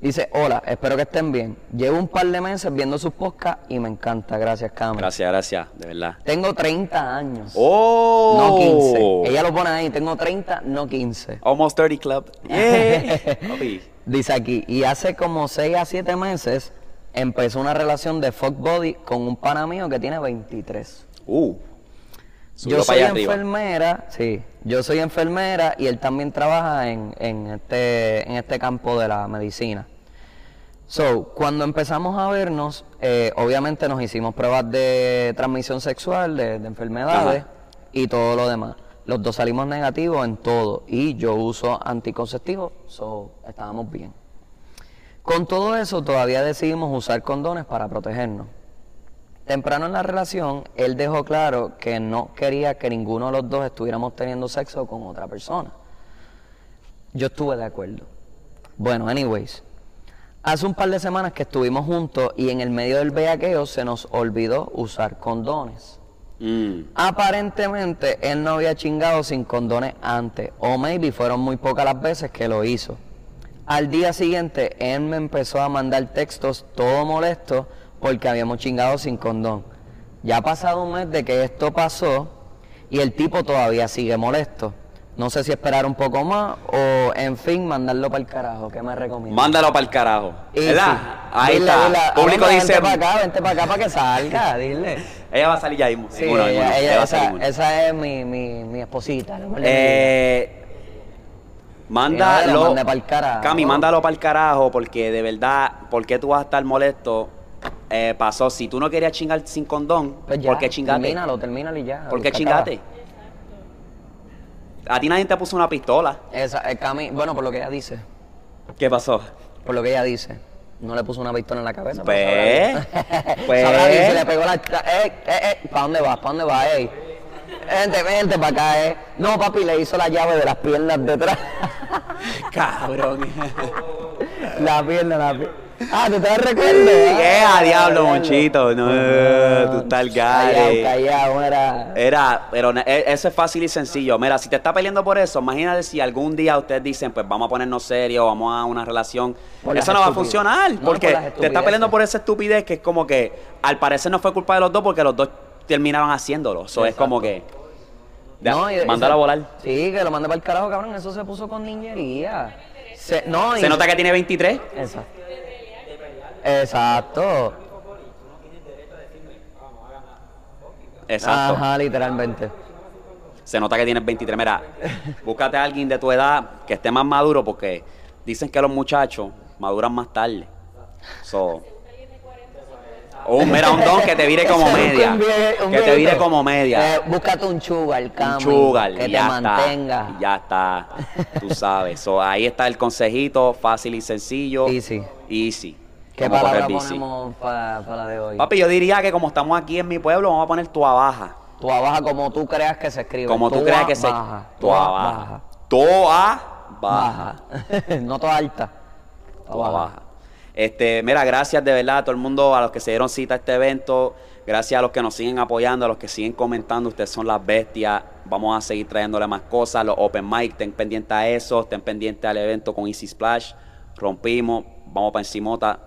Dice, hola, espero que estén bien. Llevo un par de meses viendo sus podcasts y me encanta. Gracias, Cami. Gracias, gracias, de verdad. Tengo 30 años. ¡Oh! No 15. Ella lo pone ahí, tengo 30, no 15. Almost 30 Club. Yeah. [LAUGHS] Dice aquí, y hace como 6 a 7 meses empezó una relación de fuck body con un pana mío que tiene 23. Uh. Yo soy arriba. enfermera, sí, yo soy enfermera y él también trabaja en, en este, en este campo de la medicina. So, cuando empezamos a vernos, eh, obviamente nos hicimos pruebas de transmisión sexual, de, de enfermedades Ajá. y todo lo demás. Los dos salimos negativos en todo y yo uso anticonceptivos, so estábamos bien. Con todo eso todavía decidimos usar condones para protegernos. Temprano en la relación, él dejó claro que no quería que ninguno de los dos estuviéramos teniendo sexo con otra persona. Yo estuve de acuerdo. Bueno, anyways, hace un par de semanas que estuvimos juntos y en el medio del bellaqueo se nos olvidó usar condones. Mm. Aparentemente él no había chingado sin condones antes, o maybe fueron muy pocas las veces que lo hizo. Al día siguiente él me empezó a mandar textos todo molesto porque habíamos chingado sin condón. Ya ha pasado un mes de que esto pasó y el tipo todavía sigue molesto. No sé si esperar un poco más o en fin mandarlo para el carajo. ¿Qué me recomiendas? Mándalo para el carajo. Y ¿Verdad? sí, Ahí dile, está. dile, Público "Hombre, dice. Vente para acá, vente para acá para que salga, [LAUGHS] dile. Ella va a salir ya mismo. Sí, ella- uno. ella- Ella va a salir esa, es mi, mi, mi esposita. ¿no? Eh, mándalo. no, mande pa'l carajo. Cami, mándalo para el carajo porque de verdad, ¿por qué tú vas a estar molesto? Eh, pasó, si tú no querías chingar sin condón, Pues ya, ¿por qué chingate? Termínalo, termínalo y ya. ¿Por qué se chingate? A ti nadie te puso una pistola. Esa, eh, Cami, bueno, por lo que ella dice. ¿Qué pasó? Por lo que ella dice. No le puso una pistola en la cabeza. Pues, [LAUGHS] pues. Sabrá si le pegó la. Eh, eh, eh, ¿Para dónde vas? ¿Para dónde vas, ey? Vente, vente para acá, eh. No, papi, le hizo la llave de las piernas detrás. [LAUGHS] Cabrón. [LAUGHS] la pierna, la pierna. Ah, ¿tú te recuerdas? ¿Qué? Ah, a diablo, monchito. No, No, tú estás al Callado, callado, era. Era, pero e- eso es fácil y sencillo. Mira, si te está peleando por eso, imagínate si algún día ustedes dicen, pues vamos a ponernos serios, vamos a una relación. Por eso no va a funcionar, No, porque por te está peleando por esa estupidez que es como que al parecer no fue culpa de los dos porque los dos terminaron haciéndolo. Eso es como que. No, y- mándalo a volar. Sí, que lo mande para el carajo, cabrón. Eso se puso con niñería. Se, no, y- Se nota que tiene 23. Exacto. Exacto. Exacto. Ajá, literalmente. Se nota que tienes 23. Mira, búscate a alguien de tu edad que esté más maduro porque dicen que los muchachos maduran más tarde. So, [LAUGHS] Oh, mira, un don que te vire como media. Un vie- un Que te vire como media. Eh, búscate un sugar, Un Cami, sugar, que te ya está. mantenga. Ya está. Tú [LAUGHS] sabes. So, ahí está el consejito, fácil y sencillo. Easy. Easy. ¿Qué palabra ponemos para la de hoy? Papi, yo diría que como estamos aquí en mi pueblo, vamos a poner tu baja. Tu baja como tú creas que se escribe. Como tú creas que se. baja. Tu baja. Toa baja. Baja. [LAUGHS] no toda alta. Toa baja. Este, mira, gracias de verdad a todo el mundo, a los que se dieron cita a este evento. Gracias a los que nos siguen apoyando, a los que siguen comentando. Ustedes son las bestias. Vamos a seguir trayéndole más cosas. Los open mic, estén pendientes a eso. Estén pendientes al evento con Easy Splash. Rompimos. Vamos para encimota.